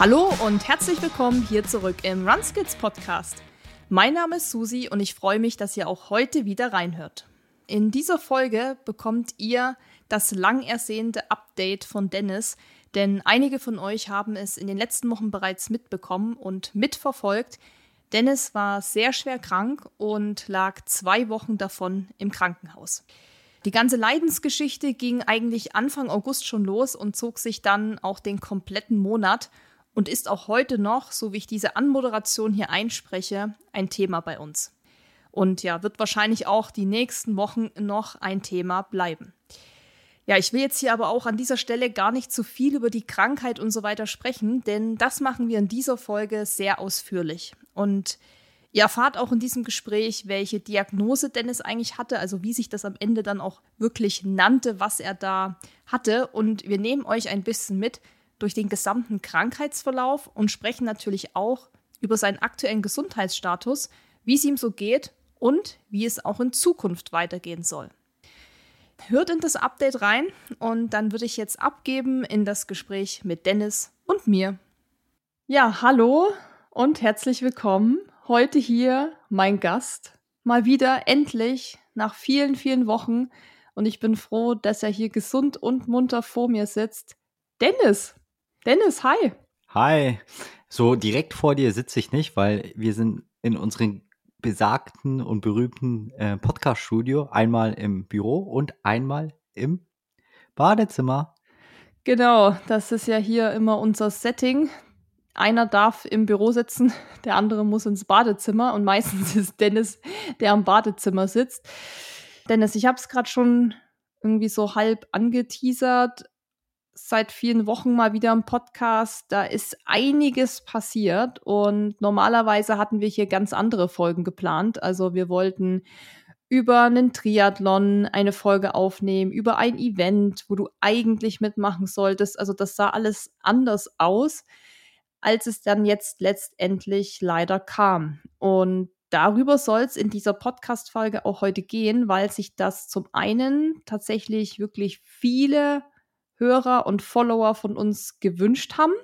Hallo und herzlich willkommen hier zurück im Runskills Podcast. Mein Name ist Susi und ich freue mich, dass ihr auch heute wieder reinhört. In dieser Folge bekommt ihr das lang ersehnte Update von Dennis, denn einige von euch haben es in den letzten Wochen bereits mitbekommen und mitverfolgt. Dennis war sehr schwer krank und lag zwei Wochen davon im Krankenhaus. Die ganze Leidensgeschichte ging eigentlich Anfang August schon los und zog sich dann auch den kompletten Monat und ist auch heute noch, so wie ich diese Anmoderation hier einspreche, ein Thema bei uns. Und ja, wird wahrscheinlich auch die nächsten Wochen noch ein Thema bleiben. Ja, ich will jetzt hier aber auch an dieser Stelle gar nicht zu viel über die Krankheit und so weiter sprechen, denn das machen wir in dieser Folge sehr ausführlich. Und ihr erfahrt auch in diesem Gespräch, welche Diagnose Dennis eigentlich hatte, also wie sich das am Ende dann auch wirklich nannte, was er da hatte. Und wir nehmen euch ein bisschen mit, durch den gesamten Krankheitsverlauf und sprechen natürlich auch über seinen aktuellen Gesundheitsstatus, wie es ihm so geht und wie es auch in Zukunft weitergehen soll. Hört in das Update rein und dann würde ich jetzt abgeben in das Gespräch mit Dennis und mir. Ja, hallo und herzlich willkommen. Heute hier mein Gast. Mal wieder endlich nach vielen, vielen Wochen und ich bin froh, dass er hier gesund und munter vor mir sitzt. Dennis, Dennis, hi. Hi. So direkt vor dir sitze ich nicht, weil wir sind in unserem besagten und berühmten äh, Podcast-Studio einmal im Büro und einmal im Badezimmer. Genau, das ist ja hier immer unser Setting. Einer darf im Büro sitzen, der andere muss ins Badezimmer und meistens ist Dennis, der am Badezimmer sitzt. Dennis, ich habe es gerade schon irgendwie so halb angeteasert seit vielen Wochen mal wieder im Podcast. Da ist einiges passiert und normalerweise hatten wir hier ganz andere Folgen geplant. Also wir wollten über einen Triathlon eine Folge aufnehmen, über ein Event, wo du eigentlich mitmachen solltest. Also das sah alles anders aus, als es dann jetzt letztendlich leider kam. Und darüber soll es in dieser Podcast-Folge auch heute gehen, weil sich das zum einen tatsächlich wirklich viele Hörer und Follower von uns gewünscht haben.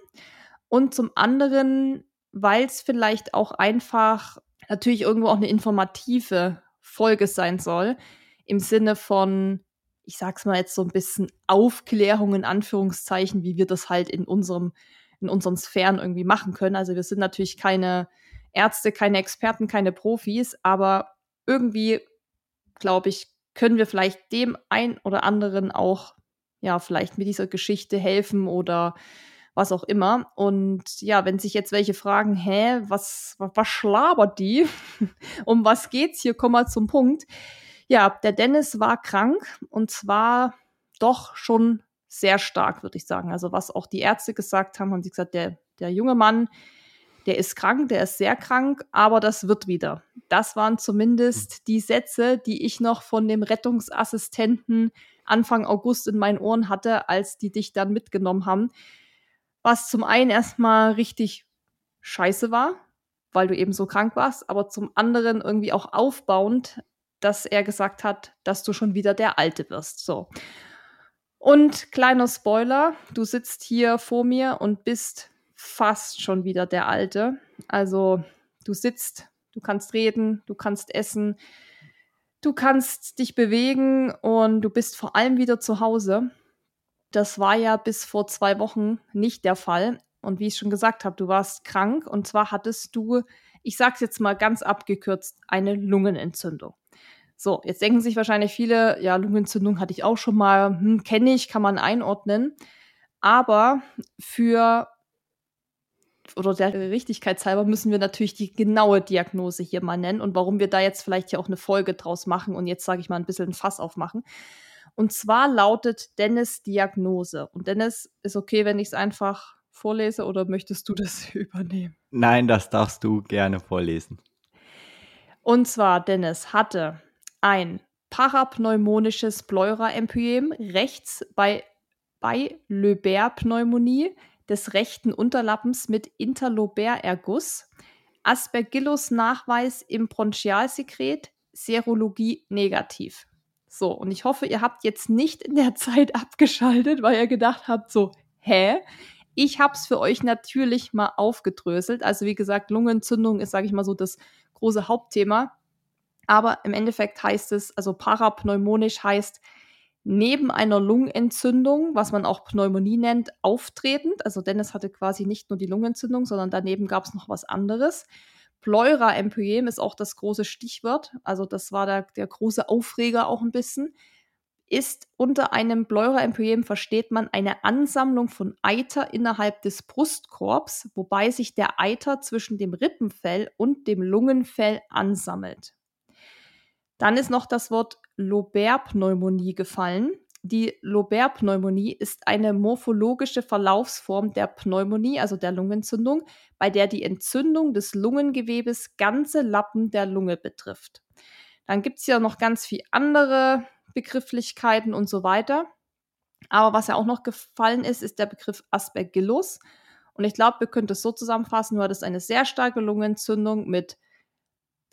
Und zum anderen, weil es vielleicht auch einfach natürlich irgendwo auch eine informative Folge sein soll, im Sinne von, ich sag's mal jetzt so ein bisschen Aufklärung in Anführungszeichen, wie wir das halt in unserem, in unseren Sphären irgendwie machen können. Also wir sind natürlich keine Ärzte, keine Experten, keine Profis, aber irgendwie, glaube ich, können wir vielleicht dem ein oder anderen auch ja, vielleicht mit dieser Geschichte helfen oder was auch immer. Und ja, wenn sich jetzt welche fragen, hä, was, was, schlabert die? um was geht's hier? Komm mal zum Punkt. Ja, der Dennis war krank und zwar doch schon sehr stark, würde ich sagen. Also was auch die Ärzte gesagt haben, haben sie gesagt, der, der junge Mann, der ist krank, der ist sehr krank, aber das wird wieder. Das waren zumindest die Sätze, die ich noch von dem Rettungsassistenten Anfang August in meinen Ohren hatte, als die dich dann mitgenommen haben. Was zum einen erstmal richtig scheiße war, weil du eben so krank warst, aber zum anderen irgendwie auch aufbauend, dass er gesagt hat, dass du schon wieder der Alte wirst. So. Und kleiner Spoiler, du sitzt hier vor mir und bist fast schon wieder der Alte. Also du sitzt, du kannst reden, du kannst essen, Du kannst dich bewegen und du bist vor allem wieder zu Hause. Das war ja bis vor zwei Wochen nicht der Fall. Und wie ich schon gesagt habe, du warst krank und zwar hattest du, ich sag's jetzt mal ganz abgekürzt, eine Lungenentzündung. So, jetzt denken sich wahrscheinlich viele, ja, Lungenentzündung hatte ich auch schon mal, hm, kenne ich, kann man einordnen. Aber für oder der Richtigkeitshalber müssen wir natürlich die genaue Diagnose hier mal nennen und warum wir da jetzt vielleicht hier auch eine Folge draus machen und jetzt sage ich mal ein bisschen ein Fass aufmachen. Und zwar lautet Dennis Diagnose. Und Dennis, ist okay, wenn ich es einfach vorlese oder möchtest du das übernehmen? Nein, das darfst du gerne vorlesen. Und zwar, Dennis hatte ein parapneumonisches Pleuraempyem rechts bei, bei Löber-Pneumonie des rechten Unterlappens mit Interlobärerguss, Aspergillus-Nachweis im Bronchialsekret, Serologie negativ. So, und ich hoffe, ihr habt jetzt nicht in der Zeit abgeschaltet, weil ihr gedacht habt, so, hä? Ich habe es für euch natürlich mal aufgedröselt. Also wie gesagt, Lungenentzündung ist, sage ich mal so, das große Hauptthema. Aber im Endeffekt heißt es, also parapneumonisch heißt, neben einer Lungenentzündung, was man auch Pneumonie nennt, auftretend. Also Dennis hatte quasi nicht nur die Lungenentzündung, sondern daneben gab es noch was anderes. Pleura-Empyem ist auch das große Stichwort. Also das war der, der große Aufreger auch ein bisschen. Ist unter einem Pleura-Empyem versteht man eine Ansammlung von Eiter innerhalb des Brustkorbs, wobei sich der Eiter zwischen dem Rippenfell und dem Lungenfell ansammelt. Dann ist noch das Wort Lobär-Pneumonie gefallen. Die Lobär-Pneumonie ist eine morphologische Verlaufsform der Pneumonie, also der Lungenentzündung, bei der die Entzündung des Lungengewebes ganze Lappen der Lunge betrifft. Dann gibt es ja noch ganz viele andere Begrifflichkeiten und so weiter. Aber was ja auch noch gefallen ist, ist der Begriff Aspergillus. Und ich glaube, wir können das so zusammenfassen, du hattest eine sehr starke Lungenentzündung mit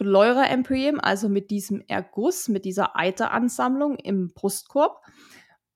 Pleura-Empyem, also mit diesem Erguss, mit dieser Eiteransammlung im Brustkorb.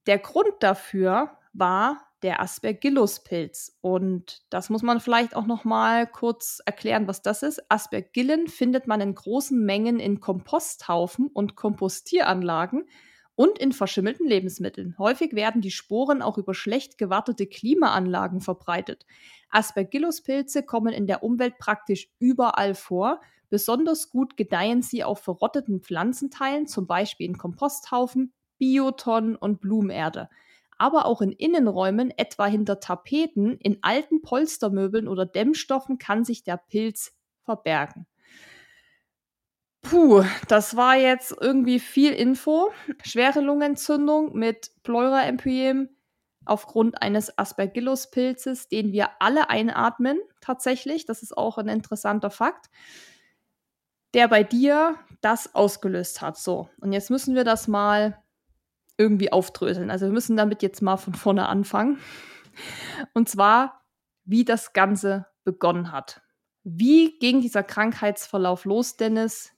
Der Grund dafür war der Aspergillus-Pilz. Und das muss man vielleicht auch noch mal kurz erklären, was das ist. Aspergillen findet man in großen Mengen in Komposthaufen und Kompostieranlagen und in verschimmelten Lebensmitteln. Häufig werden die Sporen auch über schlecht gewartete Klimaanlagen verbreitet. Aspergillus-Pilze kommen in der Umwelt praktisch überall vor Besonders gut gedeihen sie auf verrotteten Pflanzenteilen, zum Beispiel in Komposthaufen, Biotonnen und Blumenerde. Aber auch in Innenräumen, etwa hinter Tapeten, in alten Polstermöbeln oder Dämmstoffen kann sich der Pilz verbergen. Puh, das war jetzt irgendwie viel Info. Schwere Lungenentzündung mit Pleuraempyem aufgrund eines Aspergillus-Pilzes, den wir alle einatmen, tatsächlich. Das ist auch ein interessanter Fakt der bei dir das ausgelöst hat. So, und jetzt müssen wir das mal irgendwie aufdröseln. Also wir müssen damit jetzt mal von vorne anfangen. Und zwar, wie das Ganze begonnen hat. Wie ging dieser Krankheitsverlauf los, Dennis?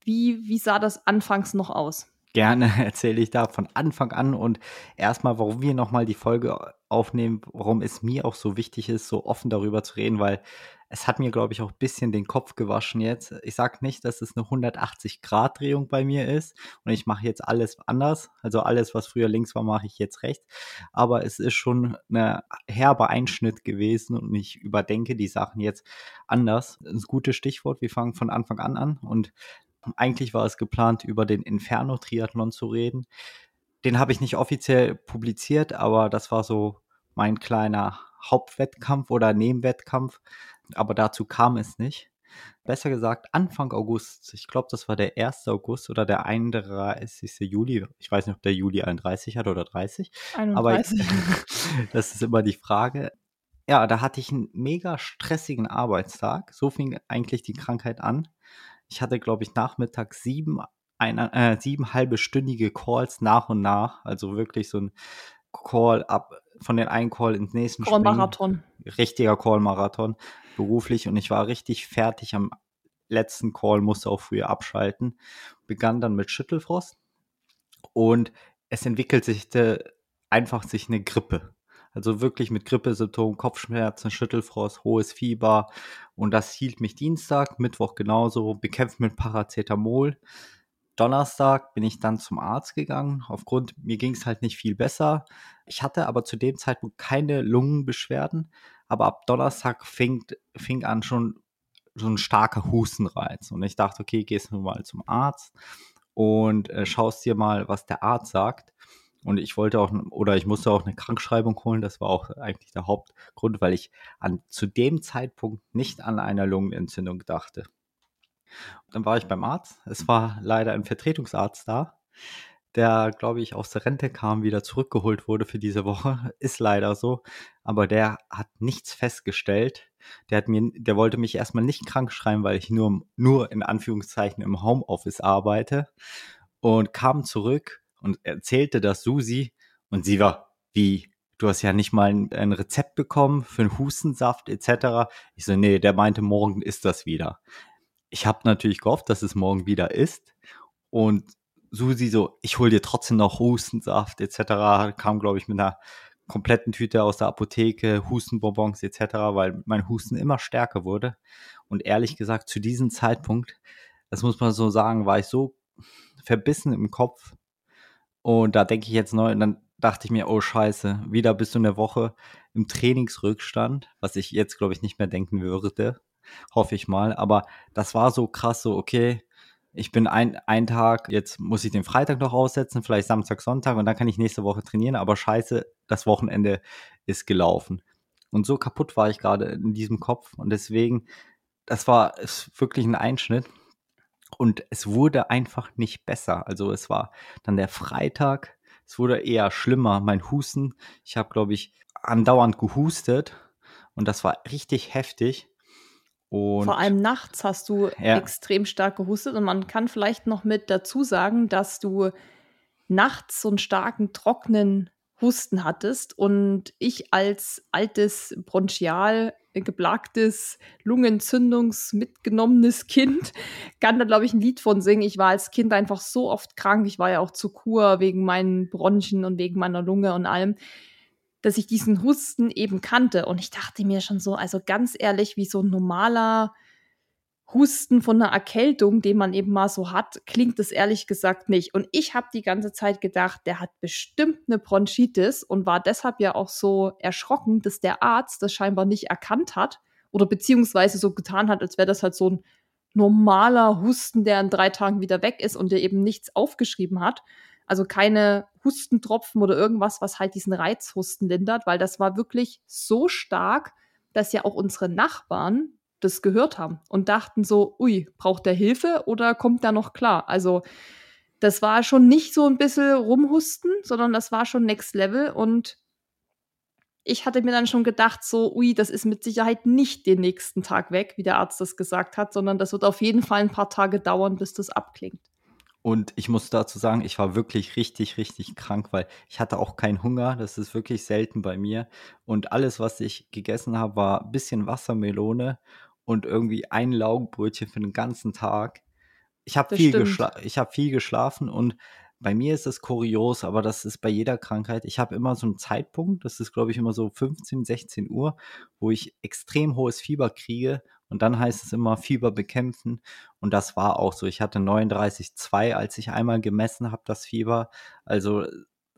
Wie, wie sah das anfangs noch aus? Gerne erzähle ich da von Anfang an und erstmal, warum wir nochmal die Folge aufnehmen, warum es mir auch so wichtig ist, so offen darüber zu reden, weil es hat mir, glaube ich, auch ein bisschen den Kopf gewaschen jetzt. Ich sage nicht, dass es eine 180-Grad-Drehung bei mir ist und ich mache jetzt alles anders. Also alles, was früher links war, mache ich jetzt rechts. Aber es ist schon ein herber Einschnitt gewesen und ich überdenke die Sachen jetzt anders. Das ist ein gutes Stichwort. Wir fangen von Anfang an an und eigentlich war es geplant, über den Inferno-Triathlon zu reden. Den habe ich nicht offiziell publiziert, aber das war so mein kleiner Hauptwettkampf oder Nebenwettkampf aber dazu kam es nicht. Besser gesagt, Anfang August, ich glaube, das war der 1. August oder der 31. Juli. Ich weiß nicht, ob der Juli 31 hat oder 30. 31. Aber ich, das ist immer die Frage. Ja, da hatte ich einen mega stressigen Arbeitstag. So fing eigentlich die Krankheit an. Ich hatte, glaube ich, nachmittags sieben, eine, äh, sieben halbestündige Calls nach und nach. Also wirklich so ein Call ab von den einen Call ins nächsten Call-Marathon. Richtiger Call-Marathon beruflich und ich war richtig fertig am letzten Call, musste auch früher abschalten. Begann dann mit Schüttelfrost und es entwickelt sich einfach sich eine Grippe. Also wirklich mit Grippesymptomen, Kopfschmerzen, Schüttelfrost, hohes Fieber. Und das hielt mich Dienstag, Mittwoch genauso, bekämpft mit Paracetamol. Donnerstag bin ich dann zum Arzt gegangen. Aufgrund, mir ging es halt nicht viel besser. Ich hatte aber zu dem Zeitpunkt keine Lungenbeschwerden, aber ab Donnerstag fing, fing an schon so ein starker Hustenreiz. Und ich dachte, okay, gehst du mal zum Arzt und äh, schaust dir mal, was der Arzt sagt. Und ich wollte auch, oder ich musste auch eine Krankschreibung holen. Das war auch eigentlich der Hauptgrund, weil ich an, zu dem Zeitpunkt nicht an eine Lungenentzündung dachte. Dann war ich beim Arzt. Es war leider ein Vertretungsarzt da der, glaube ich, aus der Rente kam, wieder zurückgeholt wurde für diese Woche. Ist leider so. Aber der hat nichts festgestellt. Der hat mir, der wollte mich erstmal nicht krank schreiben, weil ich nur, nur in Anführungszeichen im Homeoffice arbeite. Und kam zurück und erzählte das Susi. Und sie war, wie, du hast ja nicht mal ein, Rezept bekommen für einen Hustensaft etc. Ich so, nee, der meinte, morgen ist das wieder. Ich habe natürlich gehofft, dass es morgen wieder ist. Und Susi so, ich hol dir trotzdem noch Hustensaft etc. Kam, glaube ich, mit einer kompletten Tüte aus der Apotheke, Hustenbonbons etc., weil mein Husten immer stärker wurde. Und ehrlich gesagt, zu diesem Zeitpunkt, das muss man so sagen, war ich so verbissen im Kopf. Und da denke ich jetzt neu, und dann dachte ich mir, oh scheiße, wieder bist du eine Woche im Trainingsrückstand, was ich jetzt, glaube ich, nicht mehr denken würde. Hoffe ich mal. Aber das war so krass, so, okay, ich bin ein, ein Tag, jetzt muss ich den Freitag noch aussetzen, vielleicht Samstag, Sonntag und dann kann ich nächste Woche trainieren, aber scheiße, das Wochenende ist gelaufen. Und so kaputt war ich gerade in diesem Kopf und deswegen, das war wirklich ein Einschnitt und es wurde einfach nicht besser. Also es war dann der Freitag, es wurde eher schlimmer, mein Husten. Ich habe, glaube ich, andauernd gehustet und das war richtig heftig. Und Vor allem nachts hast du ja. extrem stark gehustet und man kann vielleicht noch mit dazu sagen, dass du nachts so einen starken, trockenen Husten hattest und ich als altes Bronchial geplagtes, Lungenzündungsmitgenommenes Kind kann da, glaube ich, ein Lied von singen. Ich war als Kind einfach so oft krank. Ich war ja auch zu Kur wegen meinen Bronchien und wegen meiner Lunge und allem dass ich diesen Husten eben kannte. Und ich dachte mir schon so, also ganz ehrlich, wie so ein normaler Husten von einer Erkältung, den man eben mal so hat, klingt es ehrlich gesagt nicht. Und ich habe die ganze Zeit gedacht, der hat bestimmt eine Bronchitis und war deshalb ja auch so erschrocken, dass der Arzt das scheinbar nicht erkannt hat oder beziehungsweise so getan hat, als wäre das halt so ein normaler Husten, der in drei Tagen wieder weg ist und der eben nichts aufgeschrieben hat. Also keine Hustentropfen oder irgendwas, was halt diesen Reizhusten lindert, weil das war wirklich so stark, dass ja auch unsere Nachbarn das gehört haben und dachten so, ui, braucht der Hilfe oder kommt da noch klar? Also das war schon nicht so ein bisschen rumhusten, sondern das war schon Next Level und ich hatte mir dann schon gedacht, so, ui, das ist mit Sicherheit nicht den nächsten Tag weg, wie der Arzt das gesagt hat, sondern das wird auf jeden Fall ein paar Tage dauern, bis das abklingt. Und ich muss dazu sagen, ich war wirklich richtig, richtig krank, weil ich hatte auch keinen Hunger. Das ist wirklich selten bei mir. Und alles, was ich gegessen habe, war ein bisschen Wassermelone und irgendwie ein Laugenbrötchen für den ganzen Tag. Ich habe viel, geschla hab viel geschlafen und bei mir ist es kurios, aber das ist bei jeder Krankheit. Ich habe immer so einen Zeitpunkt, das ist, glaube ich, immer so 15, 16 Uhr, wo ich extrem hohes Fieber kriege und dann heißt es immer Fieber bekämpfen. Und das war auch so. Ich hatte 39,2, als ich einmal gemessen habe, das Fieber. Also,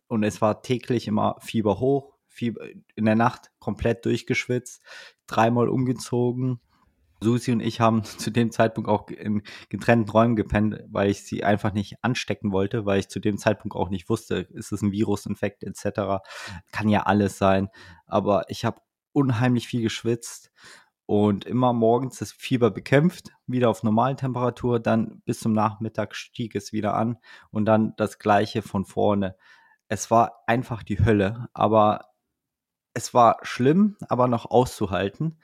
und es war täglich immer Fieber hoch, Fieber in der Nacht komplett durchgeschwitzt, dreimal umgezogen. Susi und ich haben zu dem Zeitpunkt auch in getrennten Räumen gepennt, weil ich sie einfach nicht anstecken wollte, weil ich zu dem Zeitpunkt auch nicht wusste, ist es ein Virusinfekt etc. Kann ja alles sein. Aber ich habe unheimlich viel geschwitzt und immer morgens das Fieber bekämpft, wieder auf Normaltemperatur, dann bis zum Nachmittag stieg es wieder an und dann das gleiche von vorne. Es war einfach die Hölle, aber es war schlimm, aber noch auszuhalten.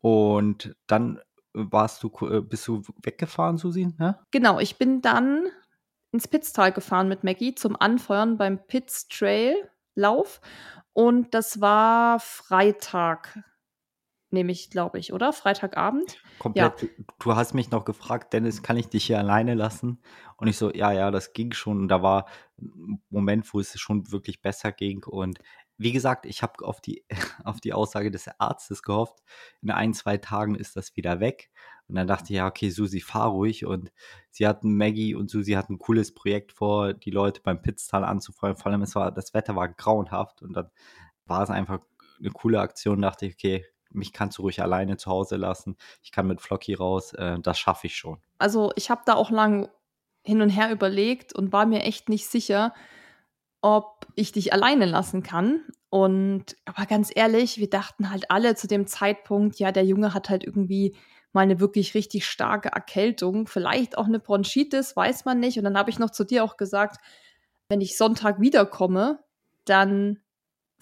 Und dann warst du, äh, bist du weggefahren, Susi? Ja? Genau, ich bin dann ins Pitztal gefahren mit Maggie zum Anfeuern beim Pitz Trail Lauf. Und das war Freitag nehme ich, glaube ich, oder? Freitagabend. Komplett. Ja. Du hast mich noch gefragt, Dennis, kann ich dich hier alleine lassen? Und ich so, ja, ja, das ging schon. Und da war ein Moment, wo es schon wirklich besser ging. Und wie gesagt, ich habe auf die, auf die Aussage des Arztes gehofft. In ein, zwei Tagen ist das wieder weg. Und dann dachte ich, ja, okay, Susi, fahr ruhig. Und sie hatten, Maggie und Susi hatten ein cooles Projekt vor, die Leute beim Pitztal anzufeuern. Vor allem, es war, das Wetter war grauenhaft. Und dann war es einfach eine coole Aktion. Dachte ich, okay, mich kannst du ruhig alleine zu Hause lassen. Ich kann mit Flocky raus. Äh, das schaffe ich schon. Also ich habe da auch lang hin und her überlegt und war mir echt nicht sicher, ob ich dich alleine lassen kann. Und aber ganz ehrlich, wir dachten halt alle zu dem Zeitpunkt, ja, der Junge hat halt irgendwie mal eine wirklich richtig starke Erkältung, vielleicht auch eine Bronchitis, weiß man nicht. Und dann habe ich noch zu dir auch gesagt, wenn ich Sonntag wiederkomme, dann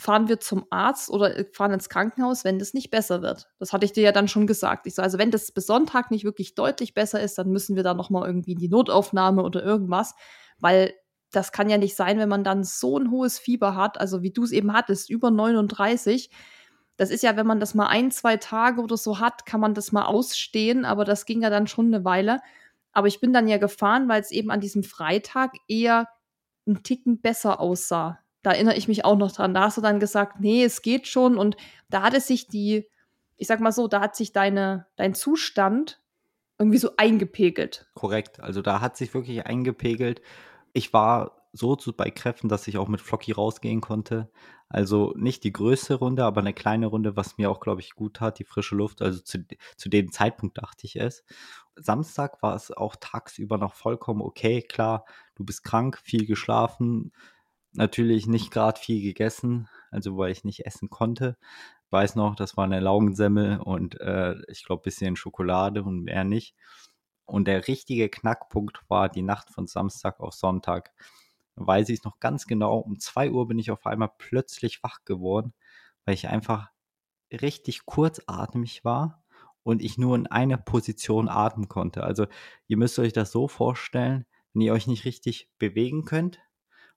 fahren wir zum Arzt oder äh, fahren ins Krankenhaus, wenn das nicht besser wird. Das hatte ich dir ja dann schon gesagt. Ich so, also wenn das bis Sonntag nicht wirklich deutlich besser ist, dann müssen wir da noch mal irgendwie in die Notaufnahme oder irgendwas, weil das kann ja nicht sein, wenn man dann so ein hohes Fieber hat, also wie du es eben hattest, über 39. Das ist ja, wenn man das mal ein, zwei Tage oder so hat, kann man das mal ausstehen, aber das ging ja dann schon eine Weile. Aber ich bin dann ja gefahren, weil es eben an diesem Freitag eher einen Ticken besser aussah Da erinnere ich mich auch noch dran. Da hast du dann gesagt, nee, es geht schon. Und da hatte sich die, ich sag mal so, da hat sich deine, dein Zustand irgendwie so eingepegelt. Korrekt. Also da hat sich wirklich eingepegelt. Ich war so zu, bei Kräften, dass ich auch mit Flocky rausgehen konnte. Also nicht die größte Runde, aber eine kleine Runde, was mir auch, glaube ich, gut tat, die frische Luft. Also zu, zu dem Zeitpunkt dachte ich es. Samstag war es auch tagsüber noch vollkommen okay. Klar, du bist krank, viel geschlafen, natürlich nicht gerade viel gegessen, also weil ich nicht essen konnte. Weiß noch, das war eine Laugensemmel und äh, ich glaube, ein bisschen Schokolade und mehr nicht. Und der richtige Knackpunkt war die Nacht von Samstag auf Sonntag. Weiß ich es noch ganz genau. Um 2 Uhr bin ich auf einmal plötzlich wach geworden, weil ich einfach richtig kurzatmig war und ich nur in einer Position atmen konnte. Also ihr müsst euch das so vorstellen, wenn ihr euch nicht richtig bewegen könnt,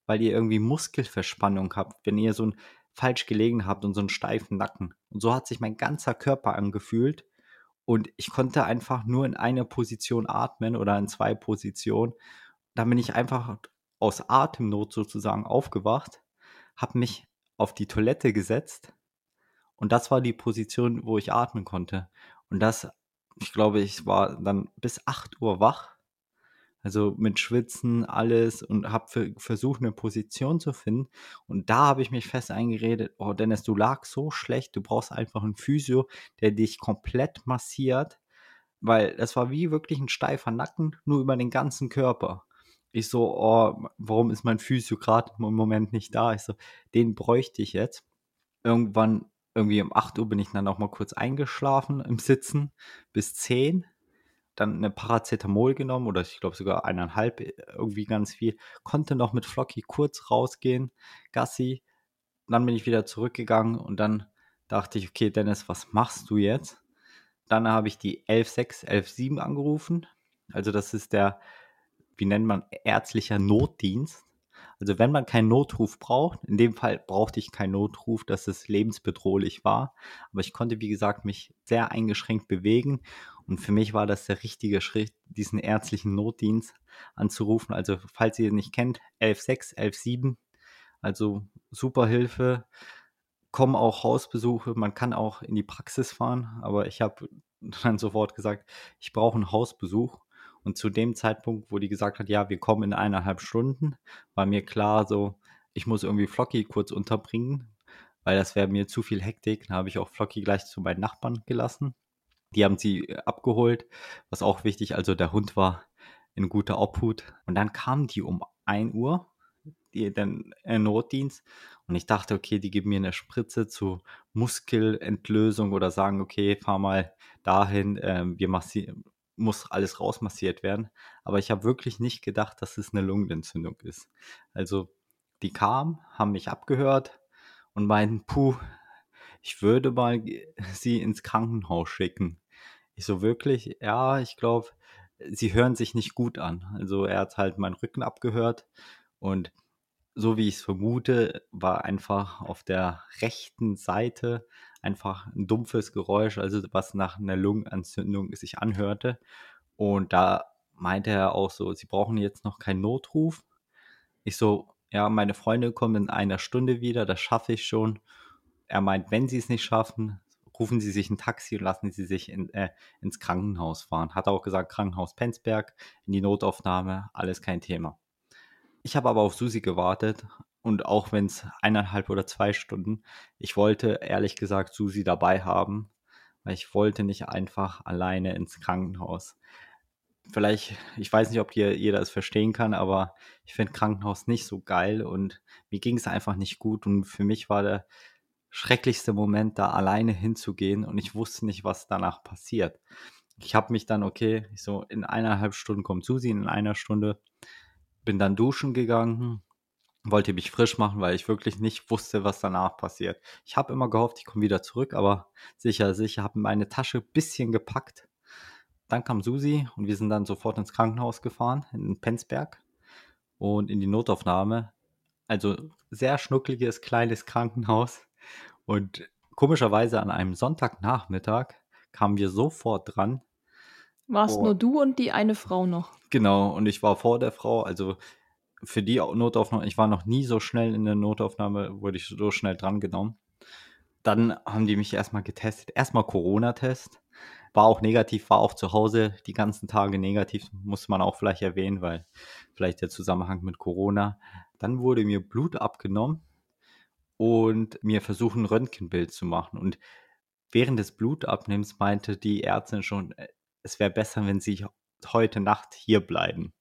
weil ihr irgendwie Muskelverspannung habt, wenn ihr so ein falsch gelegen habt und so einen steifen Nacken. Und so hat sich mein ganzer Körper angefühlt. Und ich konnte einfach nur in einer Position atmen oder in zwei Positionen. Dann bin ich einfach aus Atemnot sozusagen aufgewacht, habe mich auf die Toilette gesetzt und das war die Position, wo ich atmen konnte. Und das, ich glaube, ich war dann bis 8 Uhr wach also mit Schwitzen, alles und habe versucht, eine Position zu finden. Und da habe ich mich fest eingeredet, oh Dennis, du lagst so schlecht, du brauchst einfach einen Physio, der dich komplett massiert, weil das war wie wirklich ein steifer Nacken, nur über den ganzen Körper. Ich so, oh, warum ist mein Physio gerade im Moment nicht da? Ich so, den bräuchte ich jetzt. Irgendwann, irgendwie um 8 Uhr bin ich dann auch mal kurz eingeschlafen im Sitzen bis 10 dann eine Paracetamol genommen oder ich glaube sogar eineinhalb, äh, irgendwie ganz viel. Konnte noch mit Flocky kurz rausgehen, Gassi. Dann bin ich wieder zurückgegangen und dann dachte ich, okay, Dennis, was machst du jetzt? Dann habe ich die 11.6, 11.7 angerufen. Also das ist der, wie nennt man, ärztlicher Notdienst. Also wenn man keinen Notruf braucht, in dem Fall brauchte ich keinen Notruf, dass es lebensbedrohlich war. Aber ich konnte, wie gesagt, mich sehr eingeschränkt bewegen und für mich war das der richtige Schritt, diesen ärztlichen Notdienst anzurufen. Also, falls ihr ihn nicht kennt, 11.6, 11.7. Also super Hilfe. Kommen auch Hausbesuche. Man kann auch in die Praxis fahren. Aber ich habe dann sofort gesagt, ich brauche einen Hausbesuch. Und zu dem Zeitpunkt, wo die gesagt hat, ja, wir kommen in eineinhalb Stunden, war mir klar, so, ich muss irgendwie Flocky kurz unterbringen, weil das wäre mir zu viel Hektik. Dann habe ich auch Flocky gleich zu meinen Nachbarn gelassen. Die haben sie äh, abgeholt, was auch wichtig, also der Hund war in guter Obhut. Und dann kamen die um 1 Uhr, die, den äh, Notdienst. Und ich dachte, okay, die geben mir eine Spritze zu Muskelentlösung oder sagen, okay, fahr mal dahin, äh, wir muss alles rausmassiert werden. Aber ich habe wirklich nicht gedacht, dass es eine Lungenentzündung ist. Also die kamen, haben mich abgehört und meinten, puh, ich würde mal sie ins Krankenhaus schicken. Ich so wirklich, ja, ich glaube, sie hören sich nicht gut an. Also er hat halt meinen Rücken abgehört und so wie ich es vermute, war einfach auf der rechten Seite einfach ein dumpfes Geräusch, also was nach einer Lungenentzündung sich anhörte. Und da meinte er auch so, sie brauchen jetzt noch keinen Notruf. Ich so, ja, meine Freunde kommen in einer Stunde wieder, das schaffe ich schon. Er meint, wenn sie es nicht schaffen, rufen Sie sich ein Taxi und lassen Sie sich in, äh, ins Krankenhaus fahren. Hat auch gesagt, Krankenhaus Penzberg, in die Notaufnahme, alles kein Thema. Ich habe aber auf Susi gewartet und auch wenn es eineinhalb oder zwei Stunden, ich wollte ehrlich gesagt Susi dabei haben, weil ich wollte nicht einfach alleine ins Krankenhaus. Vielleicht, ich weiß nicht, ob hier jeder es verstehen kann, aber ich finde Krankenhaus nicht so geil und mir ging es einfach nicht gut und für mich war der schrecklichste Moment, da alleine hinzugehen und ich wusste nicht, was danach passiert. Ich habe mich dann, okay, so in eineinhalb Stunden kommt Susi, in einer Stunde bin dann duschen gegangen, wollte mich frisch machen, weil ich wirklich nicht wusste, was danach passiert. Ich habe immer gehofft, ich komme wieder zurück, aber sicher, sicher, habe meine Tasche ein bisschen gepackt. Dann kam Susi und wir sind dann sofort ins Krankenhaus gefahren, in Penzberg und in die Notaufnahme. Also sehr schnuckliges, kleines Krankenhaus. Und komischerweise an einem Sonntagnachmittag kamen wir sofort dran. Warst oh, nur du und die eine Frau noch? Genau, und ich war vor der Frau, also für die Notaufnahme, ich war noch nie so schnell in der Notaufnahme, wurde ich so schnell drangenommen. Dann haben die mich erstmal getestet. Erstmal Corona-Test. War auch negativ, war auch zu Hause die ganzen Tage negativ, muss man auch vielleicht erwähnen, weil vielleicht der Zusammenhang mit Corona. Dann wurde mir Blut abgenommen und mir versuchen, ein Röntgenbild zu machen. Und während des Blutabnehmens meinte die Ärztin schon, äh, es wäre besser, wenn sie heute Nacht hier bleiben.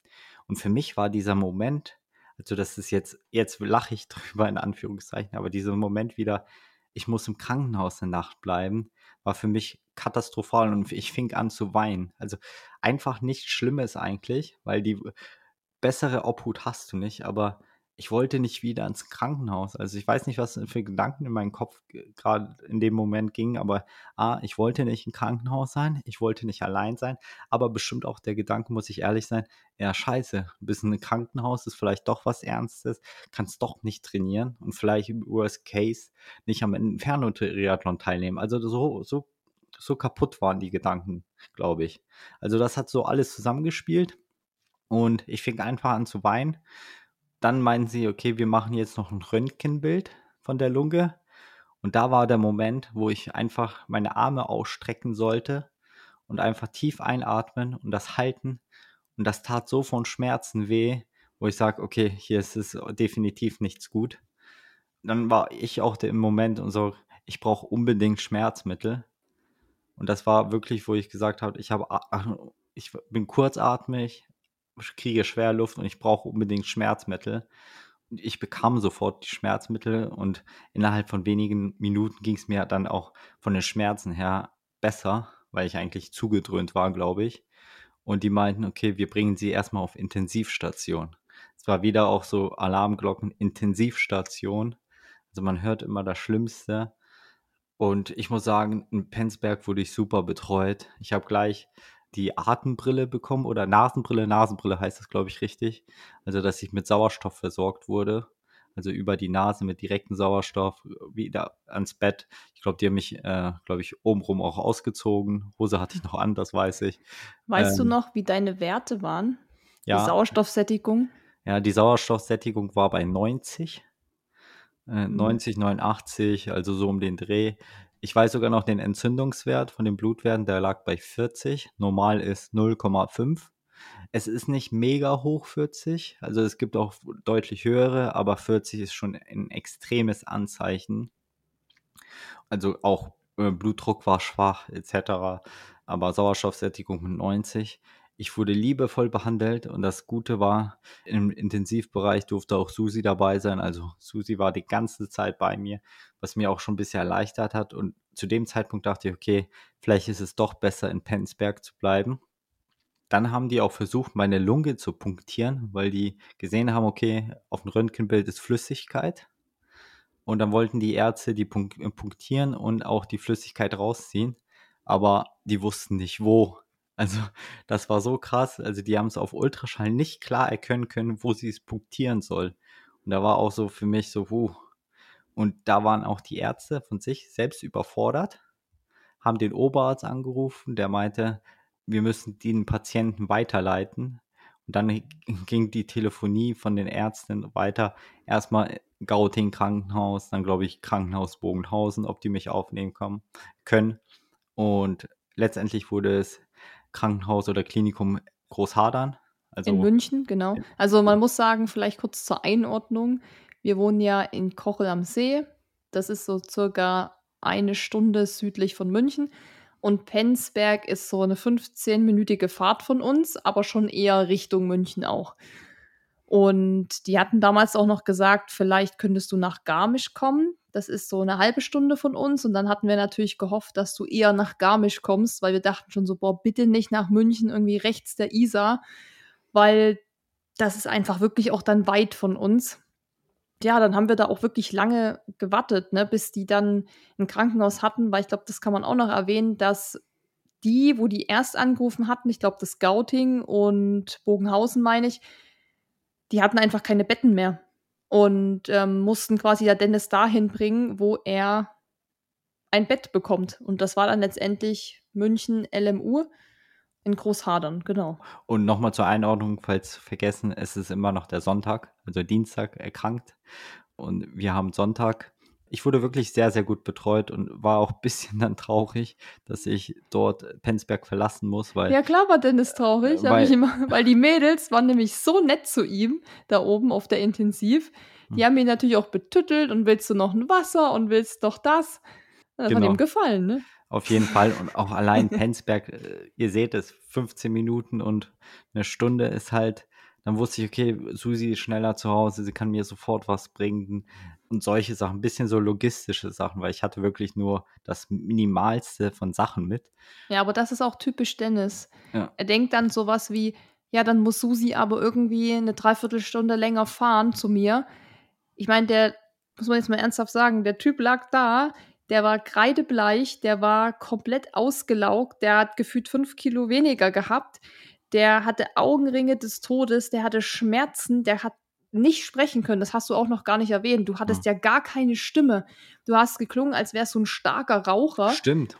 Und für mich war dieser Moment, also das ist jetzt, jetzt lache ich drüber in Anführungszeichen, aber dieser Moment wieder, ich muss im Krankenhaus eine Nacht bleiben, war für mich katastrophal und ich fing an zu weinen. Also einfach nichts Schlimmes eigentlich, weil die bessere Obhut hast du nicht, aber ich wollte nicht wieder ins Krankenhaus. Also ich weiß nicht, was für Gedanken in meinem Kopf gerade in dem Moment gingen, aber A, ich wollte nicht im Krankenhaus sein, ich wollte nicht allein sein, aber bestimmt auch der Gedanke, muss ich ehrlich sein, ja scheiße, bist in einem Krankenhaus, ist vielleicht doch was Ernstes, kannst doch nicht trainieren und vielleicht im Worst Case nicht am Inferno-Triathlon teilnehmen. Also so, so, so kaputt waren die Gedanken, glaube ich. Also das hat so alles zusammengespielt und ich fing einfach an zu weinen dann meinten sie, okay, wir machen jetzt noch ein Röntgenbild von der Lunge. Und da war der Moment, wo ich einfach meine Arme ausstrecken sollte und einfach tief einatmen und das halten. Und das tat so von Schmerzen weh, wo ich sage, okay, hier ist es definitiv nichts gut. Dann war ich auch im Moment und so, ich brauche unbedingt Schmerzmittel. Und das war wirklich, wo ich gesagt habe, ich habe, ich bin kurzatmig, kriege schwer Luft und ich brauche unbedingt Schmerzmittel. Und ich bekam sofort die Schmerzmittel und innerhalb von wenigen Minuten ging es mir dann auch von den Schmerzen her besser, weil ich eigentlich zugedröhnt war, glaube ich. Und die meinten, okay, wir bringen sie erstmal auf Intensivstation. Es war wieder auch so Alarmglocken, Intensivstation. Also man hört immer das Schlimmste. Und ich muss sagen, in Penzberg wurde ich super betreut. Ich habe gleich die Atembrille bekommen oder Nasenbrille. Nasenbrille heißt das, glaube ich, richtig. Also, dass ich mit Sauerstoff versorgt wurde. Also über die Nase mit direktem Sauerstoff wieder ans Bett. Ich glaube, die haben mich, äh, glaube ich, obenrum auch ausgezogen. Hose hatte ich noch an, das weiß ich. Weißt ähm, du noch, wie deine Werte waren? Ja. Die Sauerstoffsättigung? Ja, die Sauerstoffsättigung war bei 90. Äh, 90, 89, also so um den Dreh. Ich weiß sogar noch den Entzündungswert von den Blutwerten, der lag bei 40. Normal ist 0,5. Es ist nicht mega hoch 40, also es gibt auch deutlich höhere, aber 40 ist schon ein extremes Anzeichen. Also auch äh, Blutdruck war schwach etc., aber Sauerstoffsättigung mit 90. Ich wurde liebevoll behandelt und das Gute war, im Intensivbereich durfte auch Susi dabei sein. Also Susi war die ganze Zeit bei mir, was mir auch schon ein bisschen erleichtert hat. Und zu dem Zeitpunkt dachte ich, okay, vielleicht ist es doch besser in Penzberg zu bleiben. Dann haben die auch versucht, meine Lunge zu punktieren, weil die gesehen haben, okay, auf dem Röntgenbild ist Flüssigkeit. Und dann wollten die Ärzte die punktieren und auch die Flüssigkeit rausziehen. Aber die wussten nicht, wo also, das war so krass. Also, die haben es auf Ultraschall nicht klar erkennen können, wo sie es punktieren soll. Und da war auch so für mich so, wuh. Und da waren auch die Ärzte von sich selbst überfordert, haben den Oberarzt angerufen, der meinte, wir müssen den Patienten weiterleiten. Und dann ging die Telefonie von den Ärzten weiter. Erstmal Gauting Krankenhaus, dann glaube ich Krankenhaus Bogenhausen, ob die mich aufnehmen können. Und letztendlich wurde es Krankenhaus oder Klinikum Großhadern. Also in München, genau. Also man muss sagen, vielleicht kurz zur Einordnung. Wir wohnen ja in Kochel am See. Das ist so circa eine Stunde südlich von München. Und Penzberg ist so eine 15-minütige Fahrt von uns, aber schon eher Richtung München auch. Und die hatten damals auch noch gesagt, vielleicht könntest du nach Garmisch kommen. Das ist so eine halbe Stunde von uns. Und dann hatten wir natürlich gehofft, dass du eher nach Garmisch kommst, weil wir dachten schon so, boah, bitte nicht nach München, irgendwie rechts der Isar, weil das ist einfach wirklich auch dann weit von uns. Ja, dann haben wir da auch wirklich lange gewartet, ne, bis die dann ein Krankenhaus hatten, weil ich glaube, das kann man auch noch erwähnen, dass die, wo die erst angerufen hatten, ich glaube, das Gauting und Bogenhausen meine ich, die hatten einfach keine Betten mehr und ähm, mussten quasi ja Dennis dahin bringen, wo er ein Bett bekommt. Und das war dann letztendlich München LMU. In Großhadern, genau. Und nochmal zur Einordnung, falls vergessen, es ist immer noch der Sonntag, also Dienstag erkrankt. Und wir haben Sonntag. Ich wurde wirklich sehr, sehr gut betreut und war auch ein bisschen dann traurig, dass ich dort Penzberg verlassen muss, weil. Ja, klar war Dennis traurig, Äh, ich weil- immer, weil die Mädels waren nämlich so nett zu ihm, da oben auf der Intensiv. Die Hm. haben ihn natürlich auch betüttelt und willst du noch ein Wasser und willst doch das. Das hat Genau. ihm gefallen, ne? Auf jeden Fall. Und auch allein Penzberg, äh, ihr seht es, 15 Minuten und eine Stunde ist halt, dann wusste ich, okay, Susi ist schneller zu Hause, sie kann mir sofort was bringen und solche Sachen, ein bisschen so logistische Sachen, weil ich hatte wirklich nur das Minimalste von Sachen mit. Ja, aber das ist auch typisch Dennis. Ja. Er denkt dann sowas wie, ja, dann muss Susi aber irgendwie eine Dreiviertelstunde länger fahren zu mir. Ich meine, der, muss man jetzt mal ernsthaft sagen, der Typ lag da, der war kreidebleich, der war komplett ausgelaugt, der hat gefühlt fünf Kilo weniger gehabt, der hatte Augenringe des Todes, der hatte Schmerzen, der hat nicht sprechen können, das hast du auch noch gar nicht erwähnt. Du hattest ja gar keine Stimme. Du hast geklungen, als wärst du ein starker Raucher. Stimmt.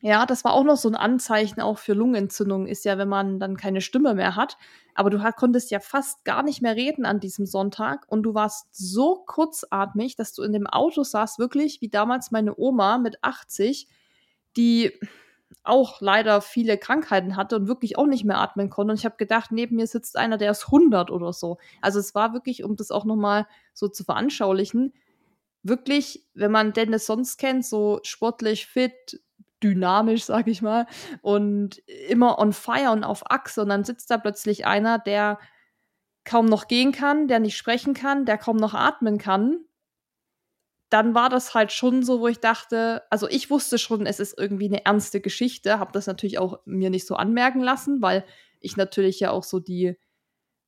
Ja, das war auch noch so ein Anzeichen auch für Lungenentzündung, ist ja, wenn man dann keine Stimme mehr hat. Aber du konntest ja fast gar nicht mehr reden an diesem Sonntag und du warst so kurzatmig, dass du in dem Auto saßt, wirklich wie damals meine Oma mit 80, die auch leider viele Krankheiten hatte und wirklich auch nicht mehr atmen konnte. Und ich habe gedacht, neben mir sitzt einer, der ist 100 oder so. Also es war wirklich, um das auch nochmal so zu veranschaulichen, wirklich, wenn man Dennis sonst kennt, so sportlich fit, dynamisch, sag ich mal, und immer on fire und auf Achse. Und dann sitzt da plötzlich einer, der kaum noch gehen kann, der nicht sprechen kann, der kaum noch atmen kann. Dann war das halt schon so, wo ich dachte, also ich wusste schon, es ist irgendwie eine ernste Geschichte, habe das natürlich auch mir nicht so anmerken lassen, weil ich natürlich ja auch so die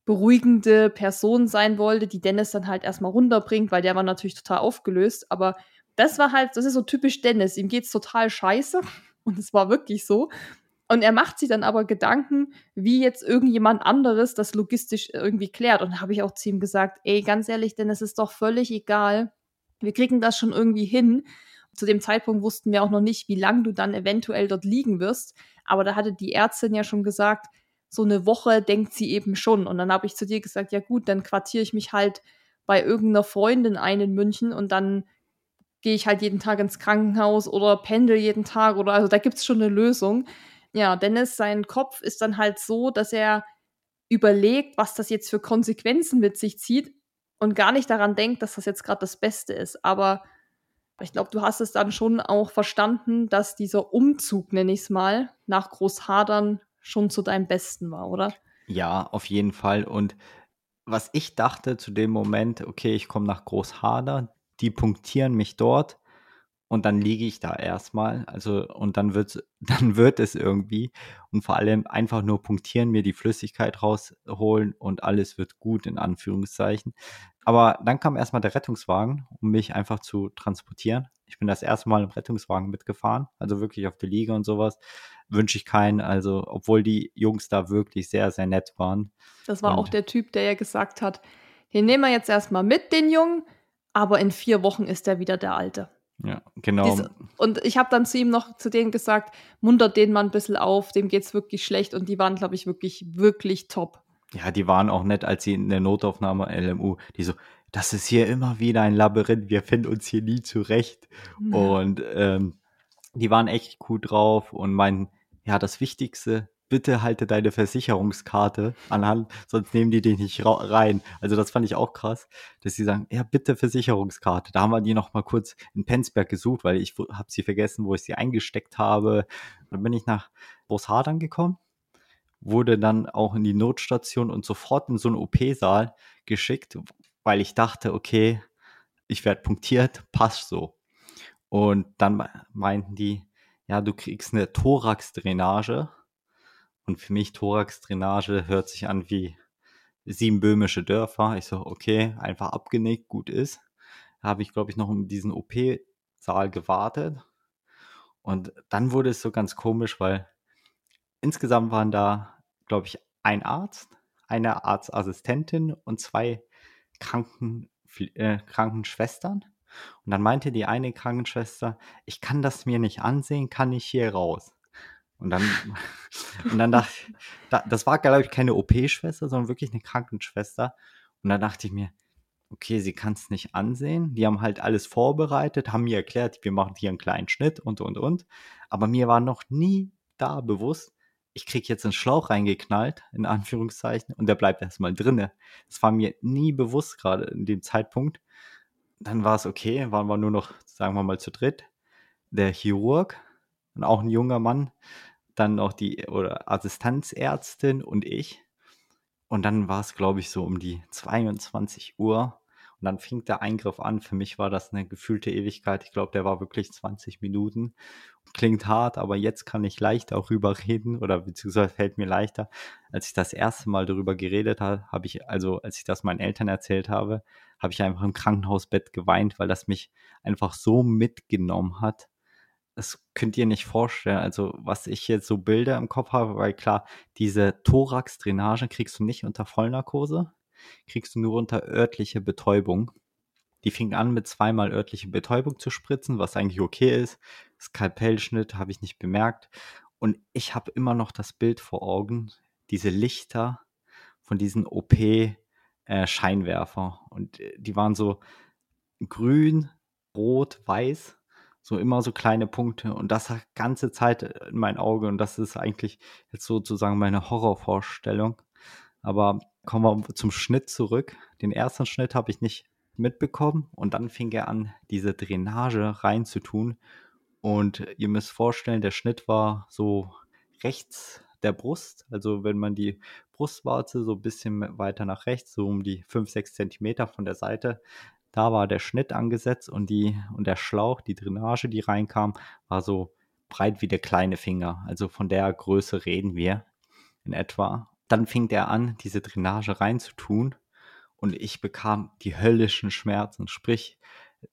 beruhigende Person sein wollte, die Dennis dann halt erstmal runterbringt, weil der war natürlich total aufgelöst. Aber das war halt, das ist so typisch Dennis. Ihm geht's total scheiße. Und es war wirklich so. Und er macht sich dann aber Gedanken, wie jetzt irgendjemand anderes das logistisch irgendwie klärt. Und da habe ich auch zu ihm gesagt, ey, ganz ehrlich, Dennis, ist doch völlig egal. Wir kriegen das schon irgendwie hin. Zu dem Zeitpunkt wussten wir auch noch nicht, wie lange du dann eventuell dort liegen wirst. Aber da hatte die Ärztin ja schon gesagt, so eine Woche denkt sie eben schon. Und dann habe ich zu dir gesagt, ja gut, dann quartiere ich mich halt bei irgendeiner Freundin ein in München und dann gehe ich halt jeden Tag ins Krankenhaus oder pendel jeden Tag oder also da gibt es schon eine Lösung. Ja, Dennis, sein Kopf ist dann halt so, dass er überlegt, was das jetzt für Konsequenzen mit sich zieht und gar nicht daran denkt, dass das jetzt gerade das Beste ist. Aber ich glaube, du hast es dann schon auch verstanden, dass dieser Umzug, nenne ich es mal, nach Großhadern schon zu deinem Besten war, oder? Ja, auf jeden Fall. Und was ich dachte zu dem Moment, okay, ich komme nach Großhader, die punktieren mich dort und dann liege ich da erstmal. Also, und dann wird, dann wird es irgendwie. Und vor allem einfach nur punktieren, mir die Flüssigkeit rausholen und alles wird gut, in Anführungszeichen. Aber dann kam erstmal der Rettungswagen, um mich einfach zu transportieren. Ich bin das erste Mal im Rettungswagen mitgefahren, also wirklich auf die Liege und sowas. Wünsche ich keinen, also obwohl die Jungs da wirklich sehr, sehr nett waren. Das war Und- auch der Typ, der ja gesagt hat, den nehmen wir jetzt erstmal mit, den Jungen, aber in vier Wochen ist er wieder der Alte. Ja, genau. Diese- Und ich habe dann zu ihm noch zu denen gesagt, muntert den mal ein bisschen auf, dem geht's wirklich schlecht und die waren, glaube ich, wirklich, wirklich top. Ja, die waren auch nett, als sie in der Notaufnahme LMU, die so, das ist hier immer wieder ein Labyrinth, wir finden uns hier nie zurecht. Und ähm, die waren echt gut drauf und meinten, ja, das Wichtigste, bitte halte deine Versicherungskarte anhand, sonst nehmen die dich nicht rein. Also das fand ich auch krass, dass sie sagen, ja, bitte Versicherungskarte. Da haben wir die noch mal kurz in Penzberg gesucht, weil ich habe sie vergessen, wo ich sie eingesteckt habe. Dann bin ich nach Großhadern gekommen wurde dann auch in die Notstation und sofort in so einen OP-Saal geschickt, weil ich dachte, okay, ich werde punktiert, passt so. Und dann me- meinten die, ja, du kriegst eine Thoraxdrainage. Und für mich Thoraxdrainage hört sich an wie sieben böhmische Dörfer. Ich so, okay, einfach abgenickt, gut ist. Habe ich, glaube ich, noch in diesen OP-Saal gewartet. Und dann wurde es so ganz komisch, weil insgesamt waren da, glaube ich, ein Arzt, eine Arztassistentin und zwei Kranken, äh, Krankenschwestern. Und dann meinte die eine Krankenschwester, ich kann das mir nicht ansehen, kann ich hier raus. Und dann, und dann dachte da, das war, glaube ich, keine OP-Schwester, sondern wirklich eine Krankenschwester. Und dann dachte ich mir, okay, sie kann es nicht ansehen. Die haben halt alles vorbereitet, haben mir erklärt, wir machen hier einen kleinen Schnitt und, und, und. Aber mir war noch nie da bewusst, ich kriege jetzt einen Schlauch reingeknallt, in Anführungszeichen, und der bleibt erstmal drinne. Das war mir nie bewusst gerade in dem Zeitpunkt. Dann war es okay, waren wir nur noch, sagen wir mal, zu dritt. Der Chirurg, und auch ein junger Mann, dann noch die oder Assistenzärztin und ich. Und dann war es, glaube ich, so um die 22 Uhr. Und dann fing der Eingriff an. Für mich war das eine gefühlte Ewigkeit. Ich glaube, der war wirklich 20 Minuten. Klingt hart, aber jetzt kann ich leicht darüber reden oder beziehungsweise fällt mir leichter. Als ich das erste Mal darüber geredet habe, habe ich, also als ich das meinen Eltern erzählt habe, habe ich einfach im Krankenhausbett geweint, weil das mich einfach so mitgenommen hat das könnt ihr nicht vorstellen. Also, was ich jetzt so Bilder im Kopf habe, weil klar, diese Thorax-Drainage kriegst du nicht unter Vollnarkose, kriegst du nur unter örtliche Betäubung. Die fing an mit zweimal örtliche Betäubung zu spritzen, was eigentlich okay ist. Skalpellschnitt habe ich nicht bemerkt. Und ich habe immer noch das Bild vor Augen, diese Lichter von diesen OP-Scheinwerfer. Äh, Und äh, die waren so grün, rot, weiß so immer so kleine Punkte und das ganze Zeit in mein Auge und das ist eigentlich jetzt sozusagen meine Horrorvorstellung. Aber kommen wir zum Schnitt zurück. Den ersten Schnitt habe ich nicht mitbekommen und dann fing er an, diese Drainage reinzutun. Und ihr müsst vorstellen, der Schnitt war so rechts der Brust. Also wenn man die Brustwarze so ein bisschen weiter nach rechts, so um die 5, 6 Zentimeter von der Seite da war der Schnitt angesetzt und, die, und der Schlauch, die Drainage, die reinkam, war so breit wie der kleine Finger. Also von der Größe reden wir in etwa. Dann fing der an, diese Drainage reinzutun und ich bekam die höllischen Schmerzen. Sprich,